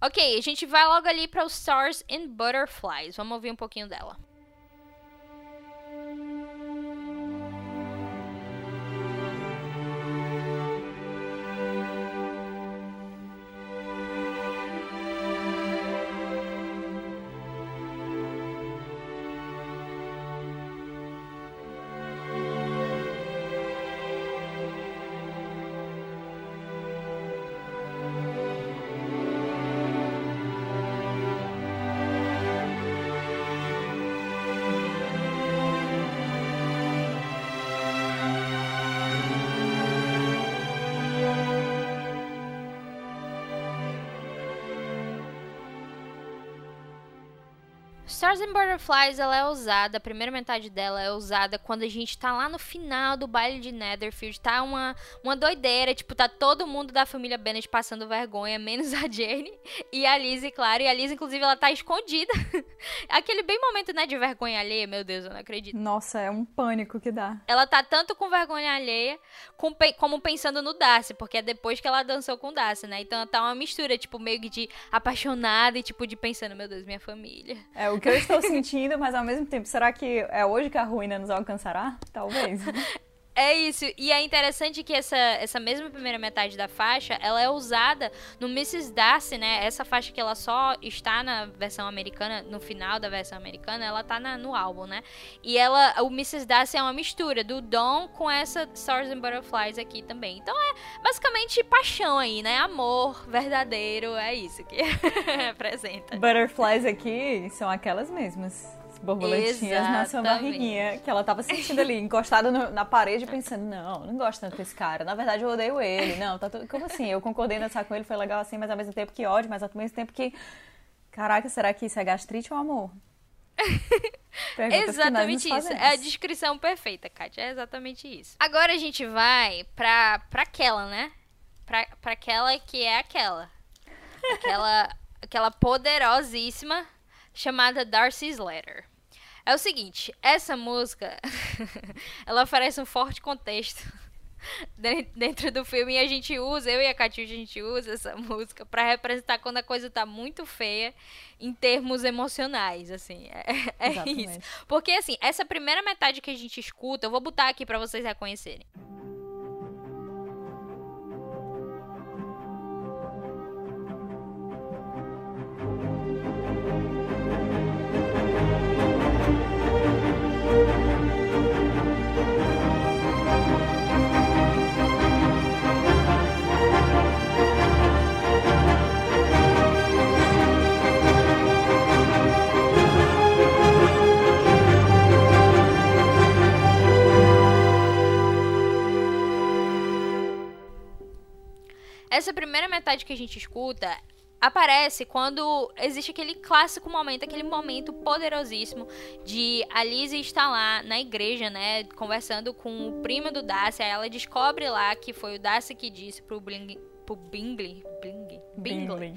ok, a gente vai logo ali para os Stars and Butterflies. Vamos ouvir um pouquinho dela. Stars and Butterflies, ela é usada, a primeira metade dela é usada quando a gente tá lá no final do baile de Netherfield, tá uma, uma doideira, tipo, tá todo mundo da família Bennett passando vergonha, menos a Jane e a Liz, claro, e a Liz, inclusive, ela tá escondida. Aquele bem momento, né, de vergonha alheia, meu Deus, eu não acredito. Nossa, é um pânico que dá. Ela tá tanto com vergonha alheia, com, como pensando no Darcy, porque é depois que ela dançou com o Darcy, né, então tá uma mistura, tipo, meio que de apaixonada e, tipo, de pensando, meu Deus, minha família. É, o que eu estou sentindo, mas ao mesmo tempo, será que é hoje que a ruína nos alcançará? Talvez. É isso, e é interessante que essa, essa mesma primeira metade da faixa, ela é usada no Mrs. Darcy, né? Essa faixa que ela só está na versão americana, no final da versão americana, ela tá na, no álbum, né? E ela, o Mrs. Darcy é uma mistura do Dom com essa Stars and Butterflies aqui também. Então é basicamente paixão aí, né? Amor verdadeiro, é isso que representa. Butterflies aqui são aquelas mesmas borboletinhas Exatamente. na sua barriguinha, que ela tava sentindo ali, encostada no, na parede, pensando, não, não gosto tanto desse cara. Na verdade, eu odeio ele. Não, tá tudo. Como assim? Eu concordei nessa com ele, foi legal assim, mas ao mesmo tempo que ódio, mas ao mesmo tempo que. Caraca, será que isso é gastrite ou amor? exatamente isso. É a descrição perfeita, Kátia. É exatamente isso. Agora a gente vai pra, pra aquela, né? Pra, pra aquela que é aquela. Aquela, aquela poderosíssima chamada Darcy's Letter. É o seguinte, essa música, ela oferece um forte contexto dentro do filme e a gente usa, eu e a Catiuxa, a gente usa essa música para representar quando a coisa tá muito feia em termos emocionais, assim, é, é isso. Porque, assim, essa primeira metade que a gente escuta, eu vou botar aqui para vocês reconhecerem. Essa primeira metade que a gente escuta aparece quando existe aquele clássico momento, aquele momento poderosíssimo de a Lizzie estar lá na igreja, né, conversando com o primo do Darcy, aí ela descobre lá que foi o Darcy que disse pro Bling, pro Bingley, Bingley, Bingley, Bingley.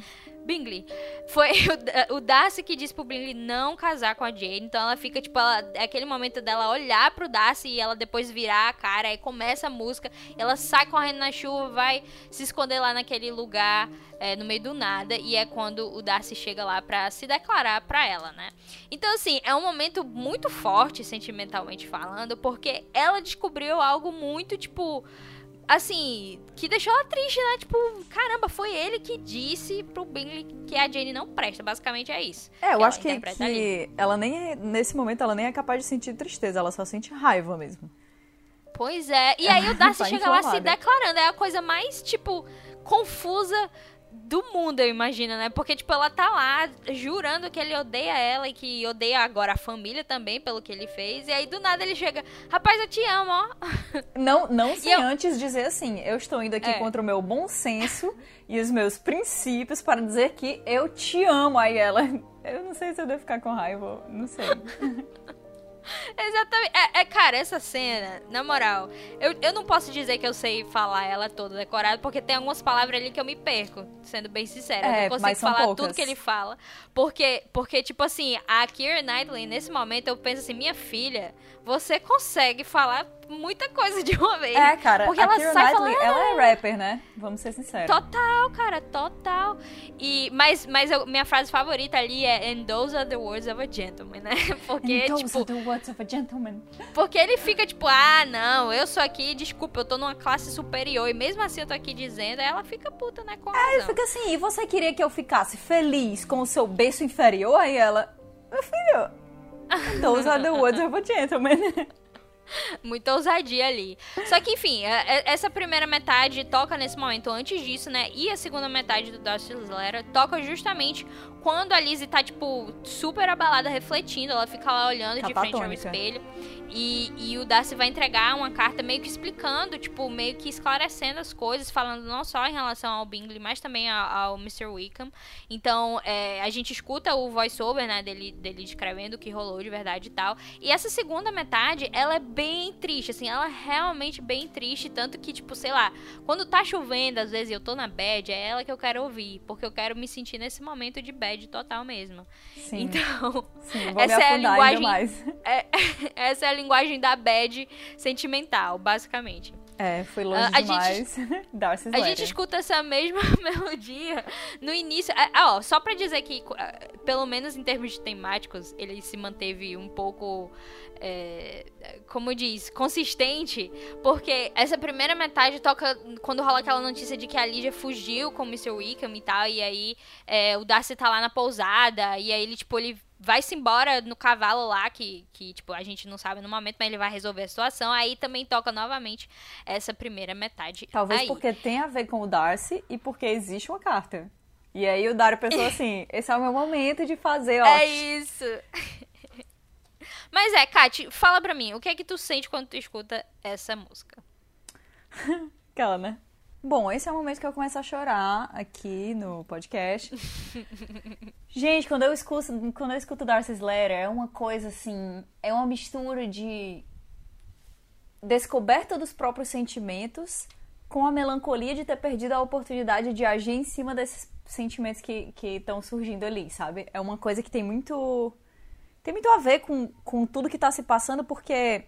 Foi o, o Darcy que disse pro Bingley não casar com a Jane. Então ela fica, tipo, ela, é aquele momento dela olhar pro Darcy e ela depois virar a cara. Aí começa a música. Ela sai correndo na chuva, vai se esconder lá naquele lugar. É, no meio do nada, e é quando o Darcy chega lá pra se declarar pra ela, né? Então, assim, é um momento muito forte, sentimentalmente falando, porque ela descobriu algo muito, tipo, assim, que deixou ela triste, né? Tipo, caramba, foi ele que disse pro Bingley que a Jane não presta. Basicamente é isso. É, eu acho que, que ela nem é, nesse momento, ela nem é capaz de sentir tristeza, ela só sente raiva mesmo. Pois é. E aí o Darcy tá chega lá se declarando. É a coisa mais, tipo, confusa do mundo, eu imagino, né? Porque, tipo, ela tá lá jurando que ele odeia ela e que odeia agora a família também pelo que ele fez. E aí, do nada, ele chega, rapaz, eu te amo, ó. Não, não sem eu... antes dizer assim, eu estou indo aqui é. contra o meu bom senso e os meus princípios para dizer que eu te amo. Aí ela, eu não sei se eu devo ficar com raiva, não sei. Exatamente. É, é, cara, essa cena, na moral, eu, eu não posso dizer que eu sei falar ela toda decorada, porque tem algumas palavras ali que eu me perco, sendo bem sincera. É, eu não consigo falar poucas. tudo que ele fala. Porque, porque, tipo assim, a Keira Knightley, nesse momento, eu penso assim, minha filha, você consegue falar muita coisa de uma vez. É, cara, porque ela Keira sai Knightley, falando... ela é rapper, né? Vamos ser sinceros. Total, cara, total. E, mas mas eu, minha frase favorita ali é And those are the words of a gentleman, né? Porque, And those tipo... are the words of a gentleman. Porque ele fica tipo, ah, não, eu sou aqui, desculpa, eu tô numa classe superior e mesmo assim eu tô aqui dizendo, aí ela fica puta, né, com É, ele fica assim, e você queria que eu ficasse feliz com o seu berço inferior? Aí ela, meu filho, those are the words of a gentleman. Muita ousadia ali. Só que, enfim, é, é, essa primeira metade toca nesse momento antes disso, né? E a segunda metade do Darcy's Letter toca justamente quando a Lizzie tá, tipo, super abalada, refletindo. Ela fica lá olhando de frente ao espelho. E, e o Darcy vai entregar uma carta meio que explicando, tipo, meio que esclarecendo as coisas, falando não só em relação ao Bingley, mas também ao, ao Mr. Wickham. Então, é, a gente escuta o voice-over, né, dele, dele descrevendo o que rolou de verdade e tal. E essa segunda metade, ela é bem triste, assim, ela é realmente bem triste, tanto que, tipo, sei lá, quando tá chovendo, às vezes eu tô na bad, é ela que eu quero ouvir, porque eu quero me sentir nesse momento de bad total mesmo. Sim. Então, Sim, essa é a linguagem. É, essa é a linguagem da bad sentimental, basicamente. É, foi longe uh, demais. Gente, a gente escuta essa mesma melodia no início. Ah, ó, só pra dizer que, pelo menos em termos de temáticos, ele se manteve um pouco, é, como diz, consistente. Porque essa primeira metade toca quando rola aquela notícia de que a Lídia fugiu com o Mr. Wickham e tal. E aí é, o Darcy tá lá na pousada. E aí ele, tipo, ele vai-se embora no cavalo lá, que, que, tipo, a gente não sabe no momento, mas ele vai resolver a situação. Aí também toca novamente essa primeira metade. Talvez aí. porque tem a ver com o Darcy e porque existe uma carta. E aí o Dario pensou assim, esse é o meu momento de fazer, ó. É isso. Mas é, Kate, fala pra mim, o que é que tu sente quando tu escuta essa música? Aquela, né? Bom, esse é o momento que eu começo a chorar aqui no podcast. Gente, quando eu escuto, quando eu escuto Darcy's Letter, é uma coisa assim, é uma mistura de descoberta dos próprios sentimentos com a melancolia de ter perdido a oportunidade de agir em cima desses sentimentos que estão surgindo ali, sabe? É uma coisa que tem muito tem muito a ver com, com tudo que está se passando, porque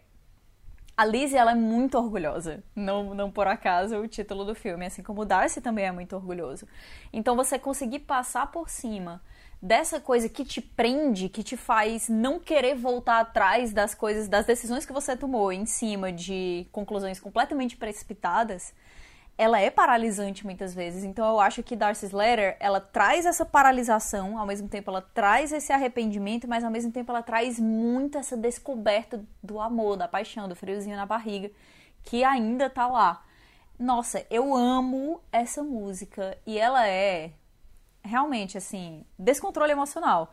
a Lizzie, ela é muito orgulhosa. Não, não por acaso o título do filme. Assim como o Darcy também é muito orgulhoso. Então você conseguir passar por cima dessa coisa que te prende, que te faz não querer voltar atrás das coisas, das decisões que você tomou em cima de conclusões completamente precipitadas, ela é paralisante muitas vezes. Então eu acho que Darcy's Letter, ela traz essa paralisação, ao mesmo tempo ela traz esse arrependimento, mas ao mesmo tempo ela traz muito essa descoberta do amor, da paixão, do friozinho na barriga, que ainda tá lá. Nossa, eu amo essa música e ela é realmente assim, descontrole emocional.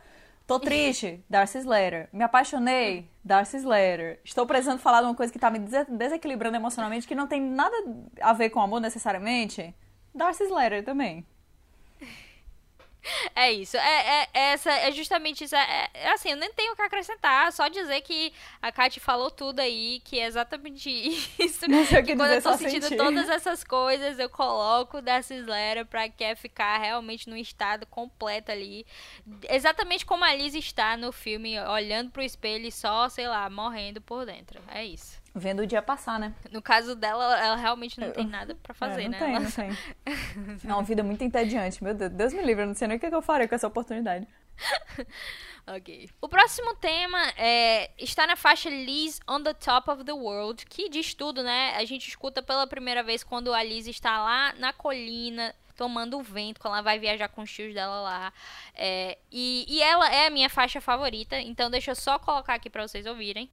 Tô triste, Darcy's Letter. Me apaixonei, Darcy's Letter. Estou precisando falar de uma coisa que tá me desequilibrando emocionalmente, que não tem nada a ver com amor necessariamente. Darcy's Letter também. É isso. É, é, essa, é justamente isso. É, é, assim, eu nem tenho o que acrescentar. Só dizer que a Kate falou tudo aí, que é exatamente isso. que, que quando eu tô sentindo sentir. todas essas coisas, eu coloco dessa Slayer pra quer ficar realmente num estado completo ali. Exatamente como a Liz está no filme, olhando pro espelho e só, sei lá, morrendo por dentro. É isso. Vendo o dia passar, né? No caso dela, ela realmente não tem nada para fazer, é, não né? Tem, ela... não tem, É uma vida muito entediante. Meu Deus, Deus me livre, eu não sei nem o que eu faria com essa oportunidade. ok. O próximo tema é, está na faixa Liz on the Top of the World, que diz tudo, né? A gente escuta pela primeira vez quando a Liz está lá na colina tomando o vento, quando ela vai viajar com os tios dela lá. É, e, e ela é a minha faixa favorita, então deixa eu só colocar aqui para vocês ouvirem.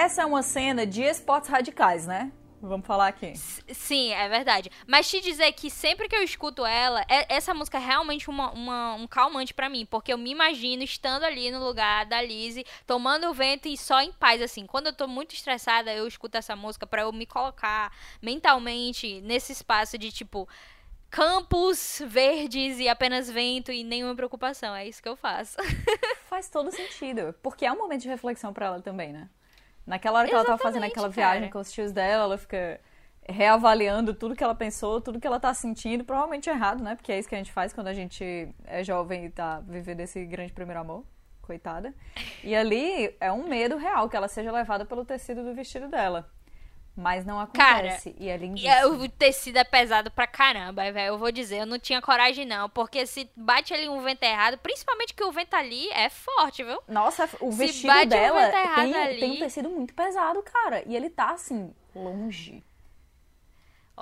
Essa é uma cena de esportes radicais, né? Vamos falar aqui. Sim, é verdade. Mas te dizer que sempre que eu escuto ela, é, essa música é realmente uma, uma um calmante para mim. Porque eu me imagino estando ali no lugar da Lizzie, tomando o vento e só em paz, assim. Quando eu tô muito estressada, eu escuto essa música para eu me colocar mentalmente nesse espaço de tipo. Campos verdes e apenas vento e nenhuma preocupação. É isso que eu faço. Faz todo sentido. Porque é um momento de reflexão para ela também, né? Naquela hora que Exatamente, ela tava fazendo aquela viagem cara. com os tios dela, ela fica reavaliando tudo que ela pensou, tudo que ela tá sentindo, provavelmente errado, né? Porque é isso que a gente faz quando a gente é jovem e tá vivendo esse grande primeiro amor. Coitada. E ali é um medo real que ela seja levada pelo tecido do vestido dela. Mas não acontece. Cara, e é lindíssimo. O tecido é pesado pra caramba, velho. Eu vou dizer, eu não tinha coragem, não. Porque se bate ali um vento errado, principalmente que o vento ali é forte, viu? Nossa, o vestido dela um tem, ali... tem um tecido muito pesado, cara. E ele tá assim, longe.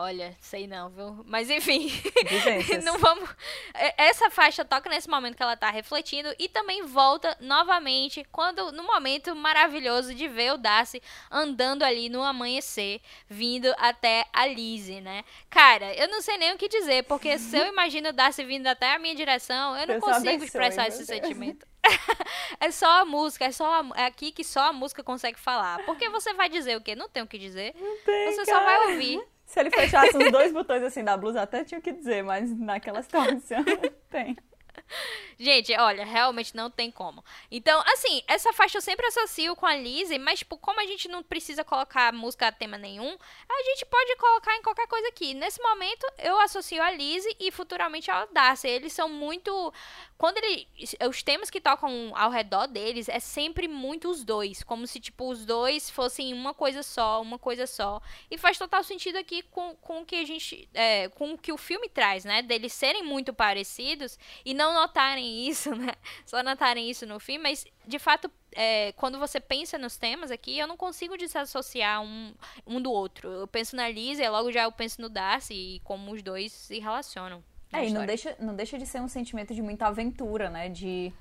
Olha, sei não, viu? Mas enfim, não vamos. É, essa faixa toca nesse momento que ela tá refletindo e também volta novamente quando no momento maravilhoso de ver o Darcy andando ali no amanhecer, vindo até a Lizzie, né? Cara, eu não sei nem o que dizer, porque se eu imagino o Darcy vindo até a minha direção, eu não eu consigo expressar esse sentimento. é só a música, é só a, é aqui que só a música consegue falar. Porque você vai dizer o quê? Não tem o que dizer. Tem, você cara. só vai ouvir. Se ele fechasse os dois botões assim da blusa, até tinha o que dizer, mas naquela situação tem. Gente, olha, realmente não tem como. Então, assim, essa faixa eu sempre associo com a Lizzie, mas tipo, como a gente não precisa colocar música a tema nenhum, a gente pode colocar em qualquer coisa aqui. Nesse momento, eu associo a Lizzie e futuramente a Darcy. Eles são muito quando ele. Os temas que tocam ao redor deles é sempre muito os dois. Como se, tipo, os dois fossem uma coisa só, uma coisa só. E faz total sentido aqui com, com o que a gente. É, com o que o filme traz, né? Deles serem muito parecidos e não notarem isso, né? Só notarem isso no filme, mas de fato. É, quando você pensa nos temas aqui, eu não consigo desassociar um, um do outro. Eu penso na Lisa e logo já eu penso no Darcy e como os dois se relacionam. É, e não deixa, não deixa de ser um sentimento de muita aventura, né? De.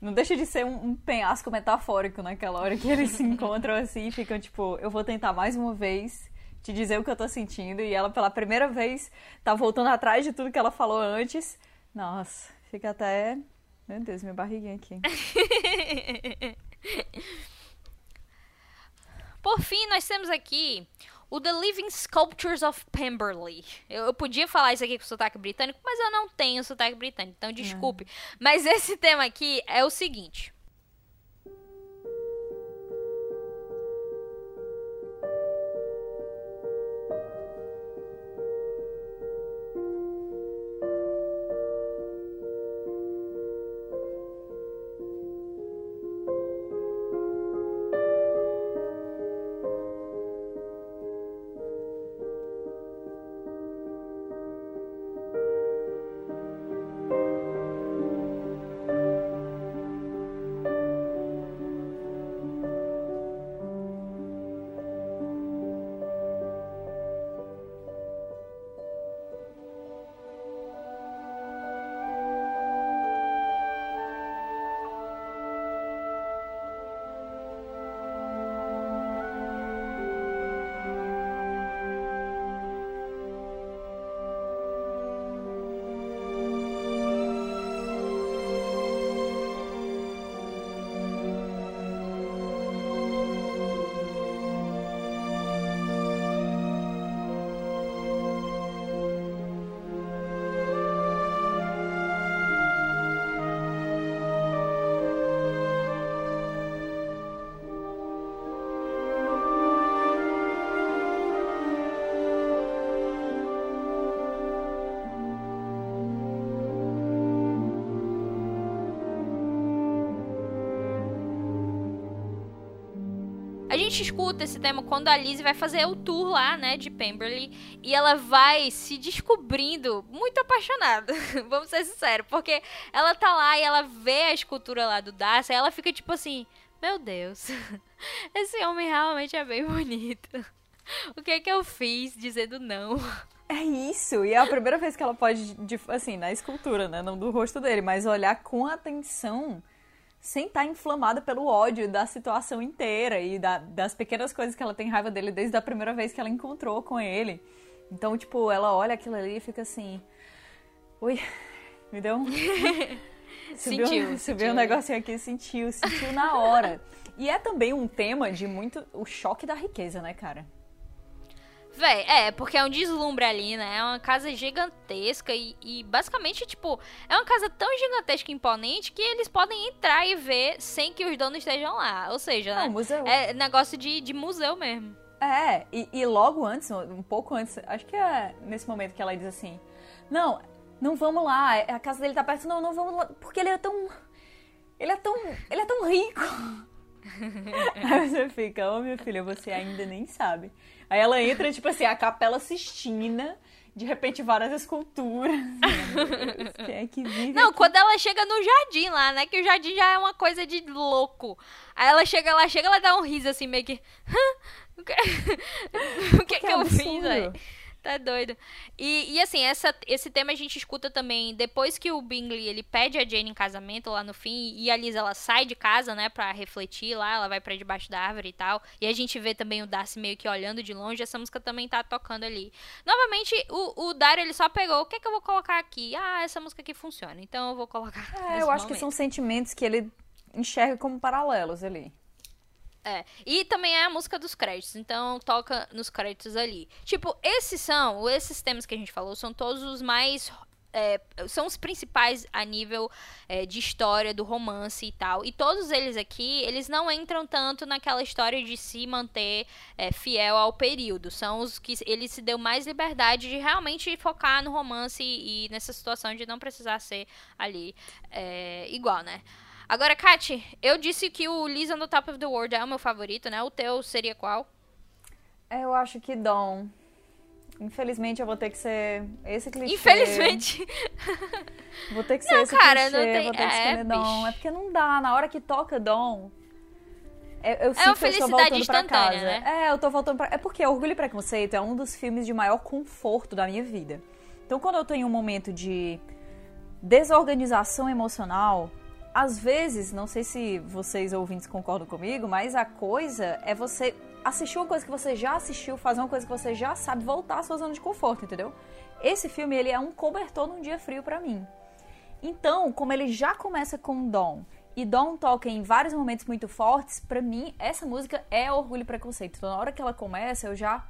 Não deixa de ser um, um penhasco metafórico naquela hora que eles se encontram assim e ficam tipo, eu vou tentar mais uma vez te dizer o que eu tô sentindo. E ela, pela primeira vez, tá voltando atrás de tudo que ela falou antes. Nossa, fica até. Meu Deus, minha barriguinha aqui. Por fim, nós temos aqui o The Living Sculptures of Pemberley. Eu, eu, podia falar isso aqui com sotaque britânico, mas eu não tenho sotaque britânico, então desculpe. Mas esse tema aqui é o seguinte. Gente escuta esse tema quando a Lizzie vai fazer o tour lá, né, de Pemberley, e ela vai se descobrindo muito apaixonada, vamos ser sinceros, porque ela tá lá e ela vê a escultura lá do Darcy, e ela fica tipo assim, meu Deus, esse homem realmente é bem bonito. O que é que eu fiz dizendo não? É isso, e é a primeira vez que ela pode, assim, na escultura, né, não do rosto dele, mas olhar com atenção sem estar tá inflamada pelo ódio da situação inteira e da, das pequenas coisas que ela tem raiva dele desde a primeira vez que ela encontrou com ele. Então, tipo, ela olha aquilo ali e fica assim. Ui, me deu um. subiu, sentiu, subiu um negocinho aqui, sentiu, sentiu na hora. E é também um tema de muito. o choque da riqueza, né, cara? Véi, é, porque é um deslumbre ali, né? É uma casa gigantesca e, e, basicamente, tipo, é uma casa tão gigantesca e imponente que eles podem entrar e ver sem que os donos estejam lá. Ou seja, é, né? museu. é negócio de, de museu mesmo. É, e, e logo antes, um pouco antes, acho que é nesse momento que ela diz assim: Não, não vamos lá, a casa dele tá perto, não, não vamos lá, porque ele é tão. Ele é tão. Ele é tão rico. Aí você fica, ô oh, minha filha, você ainda nem sabe. Aí ela entra, tipo assim, a Capela Sistina, de repente várias esculturas. Quem é que vive Não, aqui? quando ela chega no jardim lá, né? Que o jardim já é uma coisa de louco. Aí ela chega lá, chega, ela dá um riso assim, meio que. o que, que, que, que eu fiz aí? Tá doido. E, e assim, essa, esse tema a gente escuta também depois que o Bingley ele pede a Jane em casamento lá no fim e a Liz ela sai de casa, né, pra refletir lá, ela vai para debaixo da árvore e tal. E a gente vê também o Darcy meio que olhando de longe, essa música também tá tocando ali. Novamente, o, o Dario ele só pegou, o que é que eu vou colocar aqui? Ah, essa música aqui funciona, então eu vou colocar. É, eu acho momento. que são sentimentos que ele enxerga como paralelos ali. É. E também é a música dos créditos, então toca nos créditos ali. Tipo, esses são, esses temas que a gente falou, são todos os mais. É, são os principais a nível é, de história do romance e tal. E todos eles aqui, eles não entram tanto naquela história de se manter é, fiel ao período. São os que ele se deu mais liberdade de realmente focar no romance e, e nessa situação de não precisar ser ali é, igual, né? Agora, Kat, eu disse que o Liz on the Top of the World é o meu favorito, né? O teu seria qual? É, eu acho que Dom. Infelizmente eu vou ter que ser esse clichê. Infelizmente. Vou ter que ser não, esse cara, clichê, não tem... vou ter que escolher é, Dom. É porque não dá, na hora que toca Dom... Eu, eu é uma felicidade instantânea, né? É, eu tô voltando pra... É porque Orgulho e Preconceito é um dos filmes de maior conforto da minha vida. Então quando eu tenho um momento de desorganização emocional às vezes, não sei se vocês ouvintes concordam comigo, mas a coisa é você assistir uma coisa que você já assistiu, fazer uma coisa que você já sabe, voltar à sua zona de conforto, entendeu? Esse filme, ele é um cobertor num dia frio para mim. Então, como ele já começa com Dom, e Dom toca em vários momentos muito fortes, para mim, essa música é Orgulho e Preconceito. Então, na hora que ela começa, eu já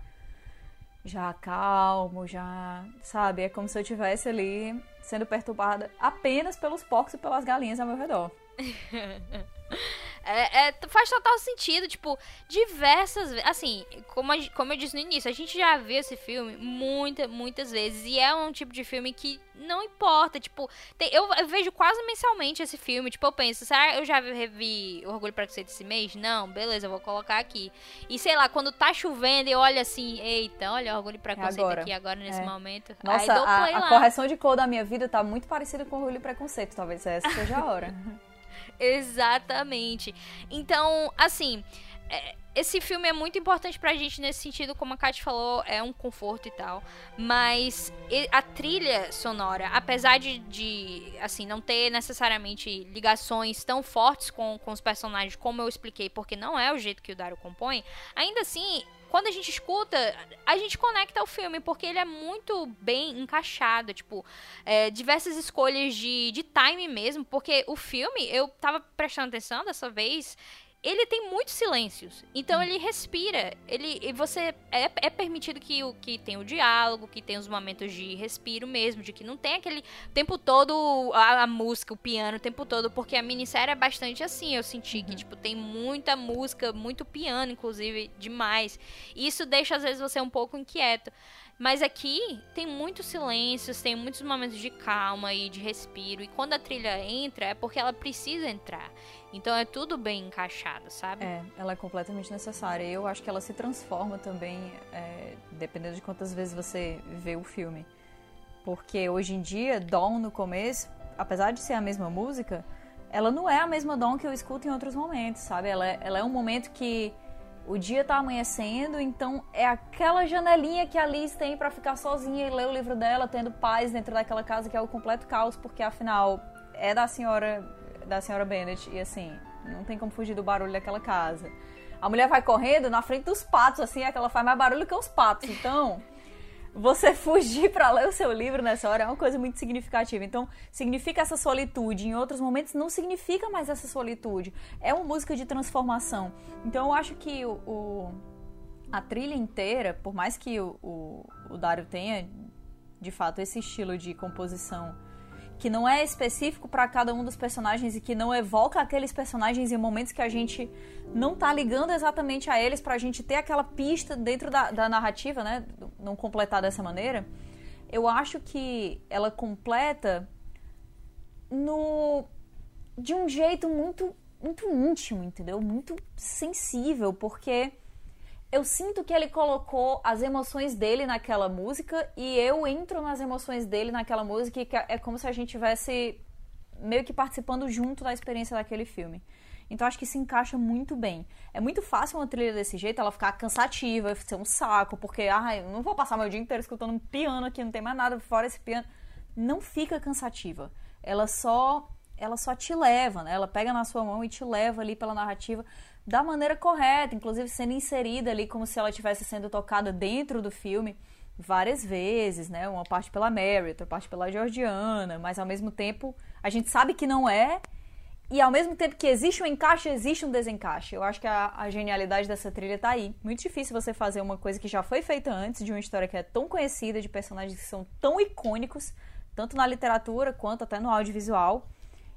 já calmo, já, sabe? É como se eu estivesse ali sendo perturbada apenas pelos porcos e pelas galinhas ao meu redor. É, é, faz total sentido, tipo, diversas vezes. Assim, como, a, como eu disse no início, a gente já viu esse filme muitas, muitas vezes. E é um tipo de filme que não importa. Tipo, tem, eu, eu, vejo quase mensalmente esse filme. Tipo, eu penso, será eu já revi o Orgulho para Ser desse mês? Não, beleza, eu vou colocar aqui. E sei lá, quando tá chovendo, eu olho assim, eita, olha, Orgulho e Preconceito é agora. aqui agora nesse é. momento. Nossa, a, a correção de cor da minha vida tá muito parecida com Orgulho e Preconceito. Talvez essa seja a hora. Exatamente. Então, assim, é, esse filme é muito importante pra gente nesse sentido, como a Kat falou, é um conforto e tal. Mas a trilha sonora, apesar de, de, assim, não ter necessariamente ligações tão fortes com, com os personagens, como eu expliquei, porque não é o jeito que o Dario compõe, ainda assim, quando a gente escuta, a gente conecta ao filme, porque ele é muito bem encaixado, tipo, é, diversas escolhas de, de time mesmo, porque o filme, eu tava prestando atenção dessa vez, ele tem muitos silêncios. Então ele respira. Ele, você é, é permitido que o que tem o diálogo, que tem os momentos de respiro mesmo, de que não tem aquele tempo todo a, a música, o piano, o tempo todo, porque a minissérie é bastante assim. Eu senti uhum. que tipo tem muita música, muito piano, inclusive demais. Isso deixa às vezes você um pouco inquieto. Mas aqui tem muitos silêncios, tem muitos momentos de calma e de respiro. E quando a trilha entra, é porque ela precisa entrar. Então é tudo bem encaixado, sabe? É, ela é completamente necessária. Eu acho que ela se transforma também, é, dependendo de quantas vezes você vê o filme. Porque hoje em dia, Dawn no começo, apesar de ser a mesma música, ela não é a mesma Dawn que eu escuto em outros momentos, sabe? Ela é, ela é um momento que o dia tá amanhecendo, então é aquela janelinha que a Liz tem para ficar sozinha e ler o livro dela, tendo paz dentro daquela casa que é o completo caos, porque afinal é da senhora da senhora Bennet e assim, não tem como fugir do barulho daquela casa. A mulher vai correndo na frente dos patos, assim, é que ela faz mais barulho que os patos. Então, você fugir para ler o seu livro nessa hora é uma coisa muito significativa. Então, significa essa solitude. Em outros momentos, não significa mais essa solitude. É uma música de transformação. Então, eu acho que o, o a trilha inteira, por mais que o, o, o Dário tenha, de fato, esse estilo de composição que não é específico para cada um dos personagens e que não evoca aqueles personagens em momentos que a gente não tá ligando exatamente a eles pra gente ter aquela pista dentro da, da narrativa, né? Não completar dessa maneira. Eu acho que ela completa no de um jeito muito muito íntimo, entendeu? Muito sensível, porque eu sinto que ele colocou as emoções dele naquela música e eu entro nas emoções dele naquela música e é como se a gente tivesse meio que participando junto da experiência daquele filme. Então acho que se encaixa muito bem. É muito fácil uma trilha desse jeito, ela ficar cansativa, ser um saco, porque ah, não vou passar meu dia inteiro escutando um piano aqui, não tem mais nada fora esse piano. Não fica cansativa. Ela só ela só te leva, né? Ela pega na sua mão e te leva ali pela narrativa da maneira correta, inclusive sendo inserida ali como se ela estivesse sendo tocada dentro do filme várias vezes, né? Uma parte pela Mary, outra parte pela Georgiana, mas ao mesmo tempo a gente sabe que não é, e ao mesmo tempo que existe um encaixe, existe um desencaixe. Eu acho que a, a genialidade dessa trilha tá aí. Muito difícil você fazer uma coisa que já foi feita antes, de uma história que é tão conhecida, de personagens que são tão icônicos, tanto na literatura quanto até no audiovisual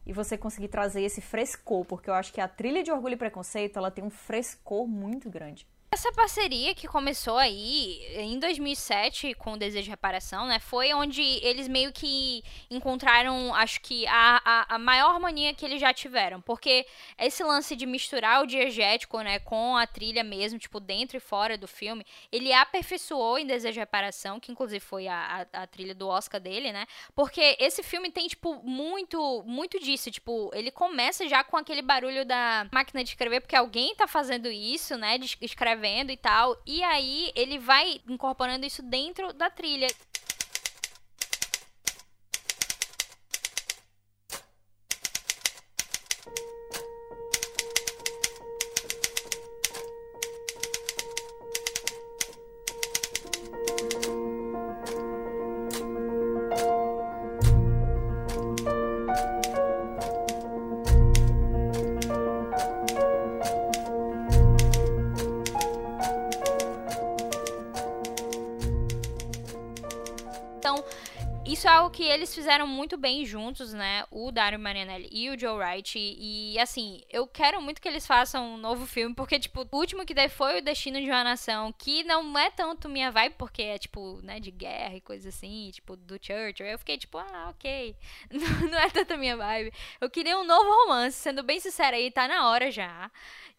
e você conseguir trazer esse frescor, porque eu acho que a trilha de Orgulho e Preconceito, ela tem um frescor muito grande. Essa parceria que começou aí em 2007 com o Desejo de Reparação, né? Foi onde eles meio que encontraram, acho que, a, a, a, maior harmonia que eles já tiveram. Porque esse lance de misturar o diegético, né, com a trilha mesmo, tipo, dentro e fora do filme, ele aperfeiçoou em Desejo de Reparação, que inclusive foi a, a, a trilha do Oscar dele, né? Porque esse filme tem, tipo, muito, muito disso. Tipo, ele começa já com aquele barulho da máquina de escrever, porque alguém tá fazendo isso, né? De escrever escrevendo e tal. E aí ele vai incorporando isso dentro da trilha. Eles fizeram muito bem juntos, né? O Dario Marianelli e o Joe Wright. E, e, assim, eu quero muito que eles façam um novo filme, porque, tipo, o último que daí foi o Destino de uma Nação, que não é tanto minha vibe, porque é, tipo, né, de guerra e coisa assim, tipo, do Churchill. Eu fiquei, tipo, ah, ok. Não, não é tanto minha vibe. Eu queria um novo romance, sendo bem sincera aí, tá na hora já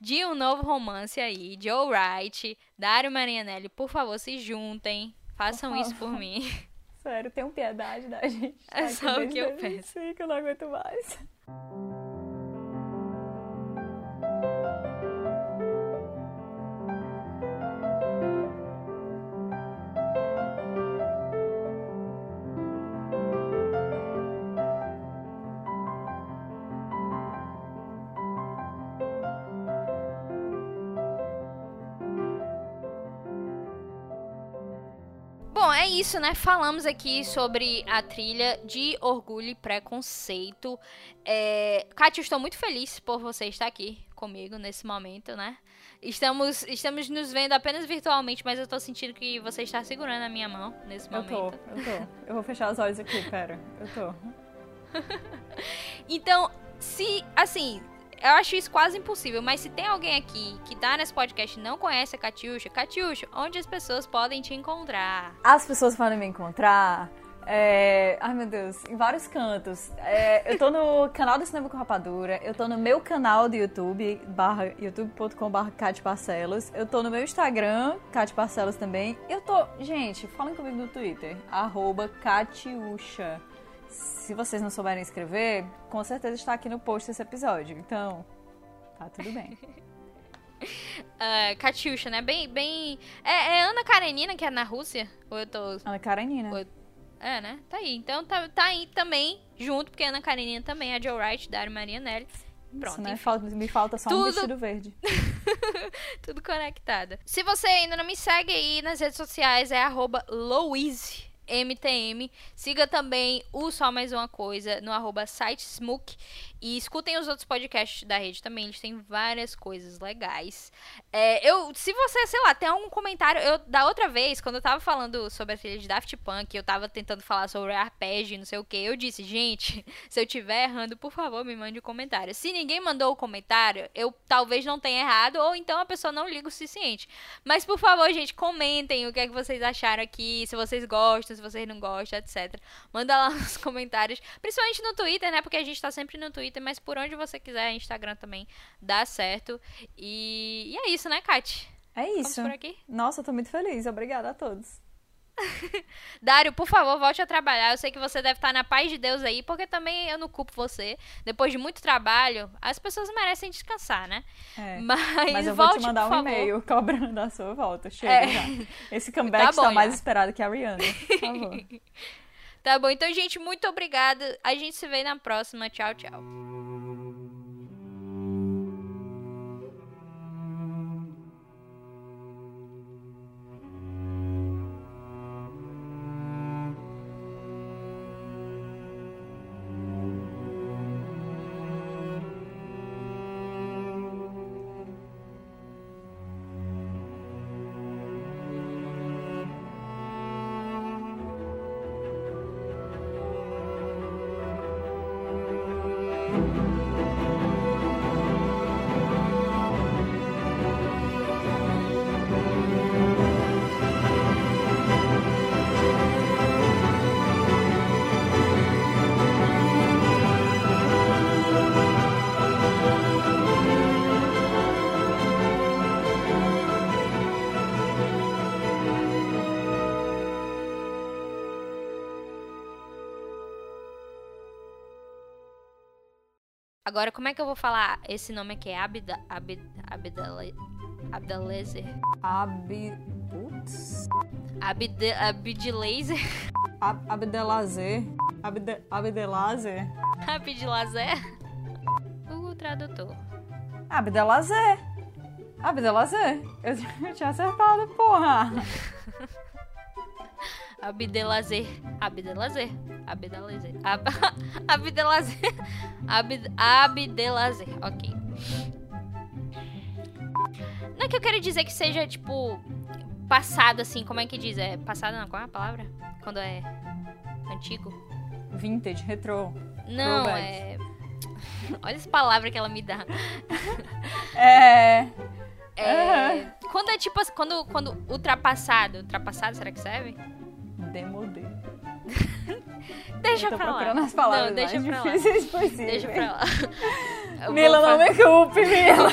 de um novo romance aí. Joe Wright, Dario Marianelli, por favor, se juntem. Façam isso por mim. Sério, tenham piedade da gente. É só o que eu penso. Que eu não aguento mais. Isso, né? Falamos aqui sobre a trilha de Orgulho e Preconceito. É... Kátia, estou muito feliz por você estar aqui comigo nesse momento, né? Estamos, estamos nos vendo apenas virtualmente, mas eu tô sentindo que você está segurando a minha mão nesse momento. Eu tô, eu tô. Eu vou fechar os olhos aqui, pera. Eu tô. então, se, assim, eu acho isso quase impossível, mas se tem alguém aqui que tá nesse podcast e não conhece a Catiuxa, Catiuxa, onde as pessoas podem te encontrar? As pessoas podem me encontrar. É... Ai meu Deus, em vários cantos. É, eu tô no canal do Cinema com Rapadura, eu tô no meu canal do YouTube, barra, youtube.com barra Parcelas. Eu tô no meu Instagram, Cate Parcelas também. Eu tô. Gente, falem comigo no Twitter, arroba Catiuxa. Se vocês não souberem escrever, com certeza está aqui no post desse episódio. Então, tá tudo bem. uh, Katiusha, né? Bem. bem... É, é, Ana Karenina que é na Rússia? Ou eu tô. Ana Karenina. Eu... É, né? Tá aí. Então tá, tá aí também, junto, porque a Ana Karenina também é Joe Wright, Dario Marianelli. Pronto. Isso, né? Falta, me falta só Tudo... um vestido verde. Tudo conectado. Se você ainda não me segue aí nas redes sociais, é arroba Louise MTM. Siga também o Só Mais Uma Coisa no arroba sitesmook. E escutem os outros podcasts da rede também, eles têm várias coisas legais. É, eu, se você, sei lá, tem algum comentário, eu da outra vez, quando eu tava falando sobre a trilha de Daft Punk, eu tava tentando falar sobre arpegio, não sei o que, eu disse, gente, se eu tiver errando, por favor, me mande um comentário. Se ninguém mandou o comentário, eu talvez não tenha errado, ou então a pessoa não liga o suficiente. Mas, por favor, gente, comentem o que é que vocês acharam aqui, se vocês gostam, se vocês não gostam, etc. Manda lá nos comentários, principalmente no Twitter, né, porque a gente tá sempre no Twitter Twitter, mas por onde você quiser, Instagram também dá certo. E, e é isso, né, Kate? É isso. por aqui? Nossa, eu tô muito feliz. Obrigada a todos. Dário, por favor, volte a trabalhar. Eu sei que você deve estar na paz de Deus aí, porque também eu não culpo você. Depois de muito trabalho, as pessoas merecem descansar, né? É, mas, mas eu volte, vou te mandar um e-mail cobrando a sua volta. Chega é. já. Esse comeback tá está mais esperado que a Rihanna. Por favor. Tá bom, então, gente, muito obrigada. A gente se vê na próxima. Tchau, tchau. Agora, como é que eu vou falar esse nome aqui? É Abda... Abd... Abdale... Abdelazer? Ab... Putz... Abd... Abdelazer? Ab... Abdelazer? Abde... Abdelazer? Abdelazer? O tradutor. Abdelazer. Abdelazer. Eu, eu tinha acertado, porra. Abdelazer. Abdelazer. Abdelazer. Ab Abdelazer. Abd Abdelazer. Ok. Não é que eu quero dizer que seja, tipo, passado, assim. Como é que diz? É passado, não? Qual é a palavra? Quando é antigo? Vintage, retrô. Não, é... Olha essa palavra que ela me dá. É... É... Uhum. Quando é tipo quando, quando ultrapassado. Ultrapassado, será que serve? Demodê. deixa pra lá. As palavras não, deixa mais pra difíceis lá. Possíveis. Deixa pra lá. Mila, não me culpe, Mila.